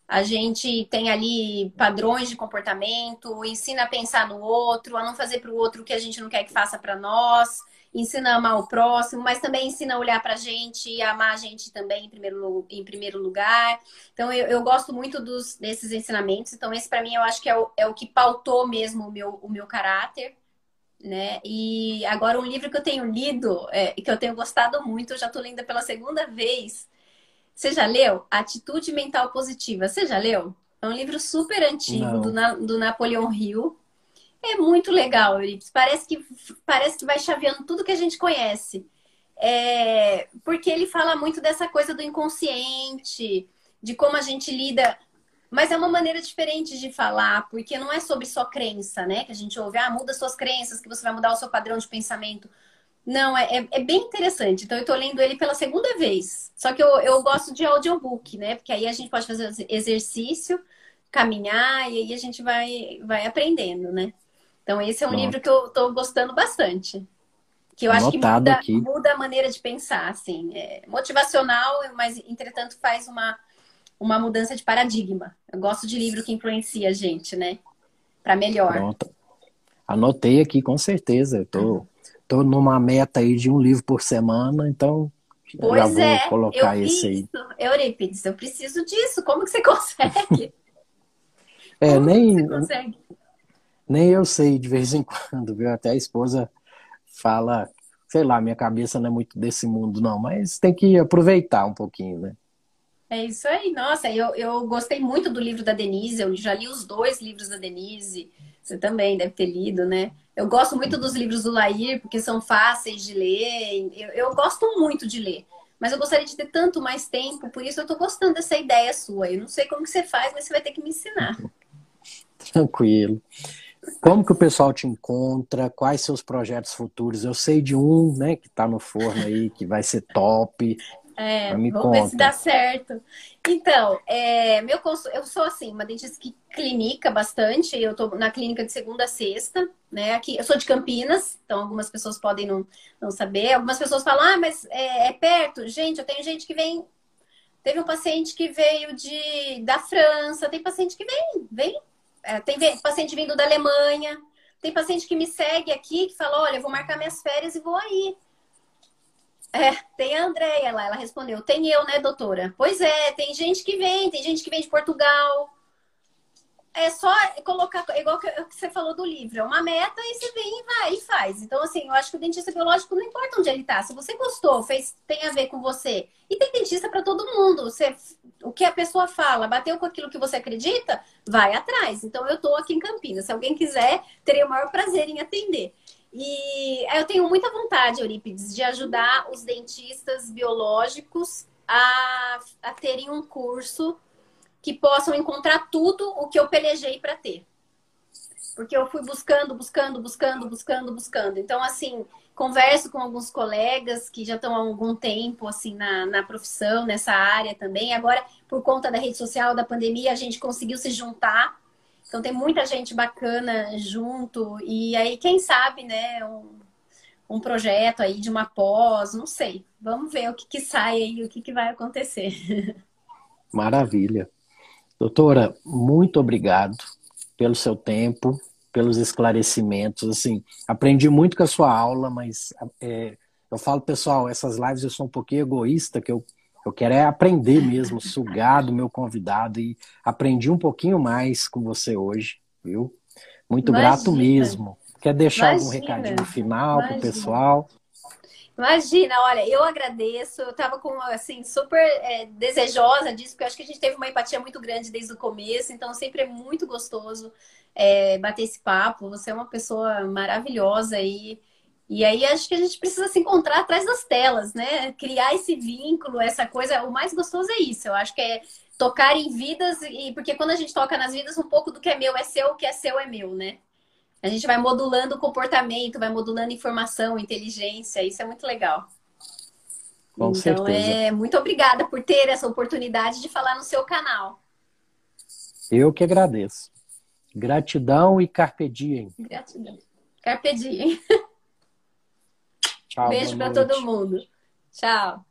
A gente tem ali padrões de comportamento, ensina a pensar no outro, a não fazer para o outro o que a gente não quer que faça para nós, ensina a amar o próximo, mas também ensina a olhar para a gente e amar a gente também em primeiro, em primeiro lugar. Então, eu, eu gosto muito dos, desses ensinamentos. Então, esse para mim eu acho que é o, é o que pautou mesmo o meu, o meu caráter né? E agora um livro que eu tenho lido, é, que eu tenho gostado muito, eu já estou lendo pela segunda vez. Você já leu? Atitude Mental Positiva. Você já leu? É um livro super antigo do, do Napoleão Hill. É muito legal, Euripides. Parece que, parece que vai chaveando tudo que a gente conhece. É, porque ele fala muito dessa coisa do inconsciente, de como a gente lida mas é uma maneira diferente de falar, porque não é sobre só crença, né? Que a gente ouve, ah, muda suas crenças, que você vai mudar o seu padrão de pensamento. Não, é, é, é bem interessante. Então, eu tô lendo ele pela segunda vez. Só que eu, eu gosto de audiobook, né? Porque aí a gente pode fazer exercício, caminhar, e aí a gente vai, vai aprendendo, né? Então, esse é um Pronto. livro que eu tô gostando bastante. Que eu acho que muda, muda, a maneira de pensar, assim. É motivacional, mas, entretanto, faz uma uma mudança de paradigma. Eu gosto de livro que influencia a gente, né? Para melhor. Pronto. Anotei aqui, com certeza. Eu tô, tô numa meta aí de um livro por semana, então pois já vou é, colocar esse aí. Eurípides, eu preciso disso. Como que você consegue? é, Como nem, consegue? nem eu sei de vez em quando, viu? Até a esposa fala, sei lá, minha cabeça não é muito desse mundo, não, mas tem que aproveitar um pouquinho, né? É isso aí. Nossa, eu, eu gostei muito do livro da Denise. Eu já li os dois livros da Denise. Você também deve ter lido, né? Eu gosto muito dos livros do Lair, porque são fáceis de ler. Eu, eu gosto muito de ler. Mas eu gostaria de ter tanto mais tempo, por isso eu tô gostando dessa ideia sua. Eu não sei como que você faz, mas você vai ter que me ensinar. Tranquilo. Como que o pessoal te encontra? Quais seus projetos futuros? Eu sei de um, né, que está no forno aí, que vai ser top. É, vamos conta. ver se dá certo. Então, é, meu eu sou assim, uma dentista que clinica bastante. Eu tô na clínica de segunda a sexta, né? Aqui, eu sou de Campinas, então algumas pessoas podem não, não saber. Algumas pessoas falam, ah, mas é, é perto. Gente, eu tenho gente que vem. Teve um paciente que veio de da França, tem paciente que vem, vem é, tem paciente vindo da Alemanha, tem paciente que me segue aqui, que fala, olha, eu vou marcar minhas férias e vou aí. É, tem a Andréia lá, ela respondeu, tem eu, né, doutora? Pois é, tem gente que vem, tem gente que vem de Portugal, é só colocar, igual que você falou do livro, é uma meta e você vem e vai e faz. Então, assim, eu acho que o dentista biológico não importa onde ele tá. Se você gostou, fez, tem a ver com você. E tem dentista para todo mundo. Você, o que a pessoa fala, bateu com aquilo que você acredita, vai atrás. Então, eu tô aqui em Campinas. Se alguém quiser, teria o maior prazer em atender. E eu tenho muita vontade, Eurípides, de ajudar os dentistas biológicos a, a terem um curso que possam encontrar tudo o que eu pelejei para ter. Porque eu fui buscando, buscando, buscando, buscando, buscando. Então, assim, converso com alguns colegas que já estão há algum tempo, assim, na, na profissão, nessa área também. Agora, por conta da rede social, da pandemia, a gente conseguiu se juntar. Então, tem muita gente bacana junto. E aí, quem sabe, né, um, um projeto aí de uma pós, não sei. Vamos ver o que, que sai aí, o que, que vai acontecer. Maravilha. Doutora, muito obrigado pelo seu tempo, pelos esclarecimentos. Assim, aprendi muito com a sua aula, mas é, eu falo, pessoal, essas lives eu sou um pouquinho egoísta, que eu, eu quero é aprender mesmo, sugar do meu convidado e aprendi um pouquinho mais com você hoje, viu? Muito Imagina. grato mesmo. Quer deixar Imagina. algum recadinho final para o pessoal? Imagina, olha, eu agradeço. Eu tava com assim super é, desejosa disso, porque eu acho que a gente teve uma empatia muito grande desde o começo, então sempre é muito gostoso é, bater esse papo. Você é uma pessoa maravilhosa e e aí acho que a gente precisa se encontrar atrás das telas, né? Criar esse vínculo, essa coisa. O mais gostoso é isso. Eu acho que é tocar em vidas e porque quando a gente toca nas vidas, um pouco do que é meu é seu, o que é seu é meu, né? A gente vai modulando o comportamento, vai modulando informação, inteligência, isso é muito legal. Com então, certeza. é muito obrigada por ter essa oportunidade de falar no seu canal. Eu que agradeço. Gratidão e carpe diem. Gratidão. Carpe diem. Tchau. Beijo para todo mundo. Tchau.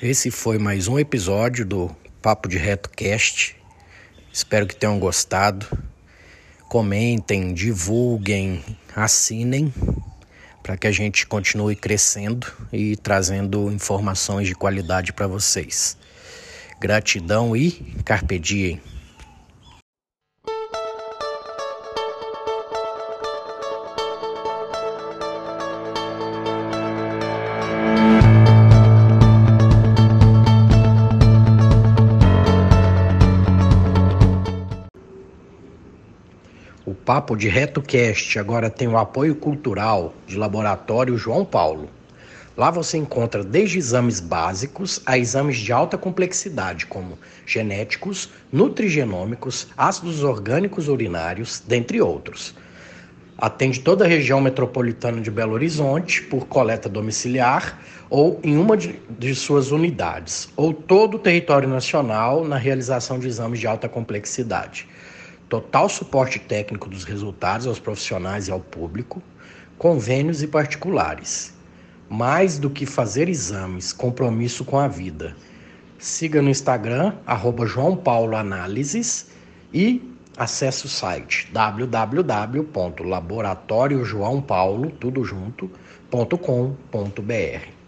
Esse foi mais um episódio do Papo de Reto Cast. Espero que tenham gostado. Comentem, divulguem, assinem para que a gente continue crescendo e trazendo informações de qualidade para vocês. Gratidão e carpe diem. Papo de RetoCast agora tem o apoio cultural de Laboratório João Paulo. Lá você encontra desde exames básicos a exames de alta complexidade, como genéticos, nutrigenômicos, ácidos orgânicos urinários, dentre outros. Atende toda a região metropolitana de Belo Horizonte por coleta domiciliar ou em uma de, de suas unidades, ou todo o território nacional na realização de exames de alta complexidade total suporte técnico dos resultados aos profissionais e ao público, convênios e particulares. Mais do que fazer exames, compromisso com a vida. Siga no Instagram, arroba João Paulo Análises e acesse o site www.laboratoriojoaopaulo, tudo junto, .com.br.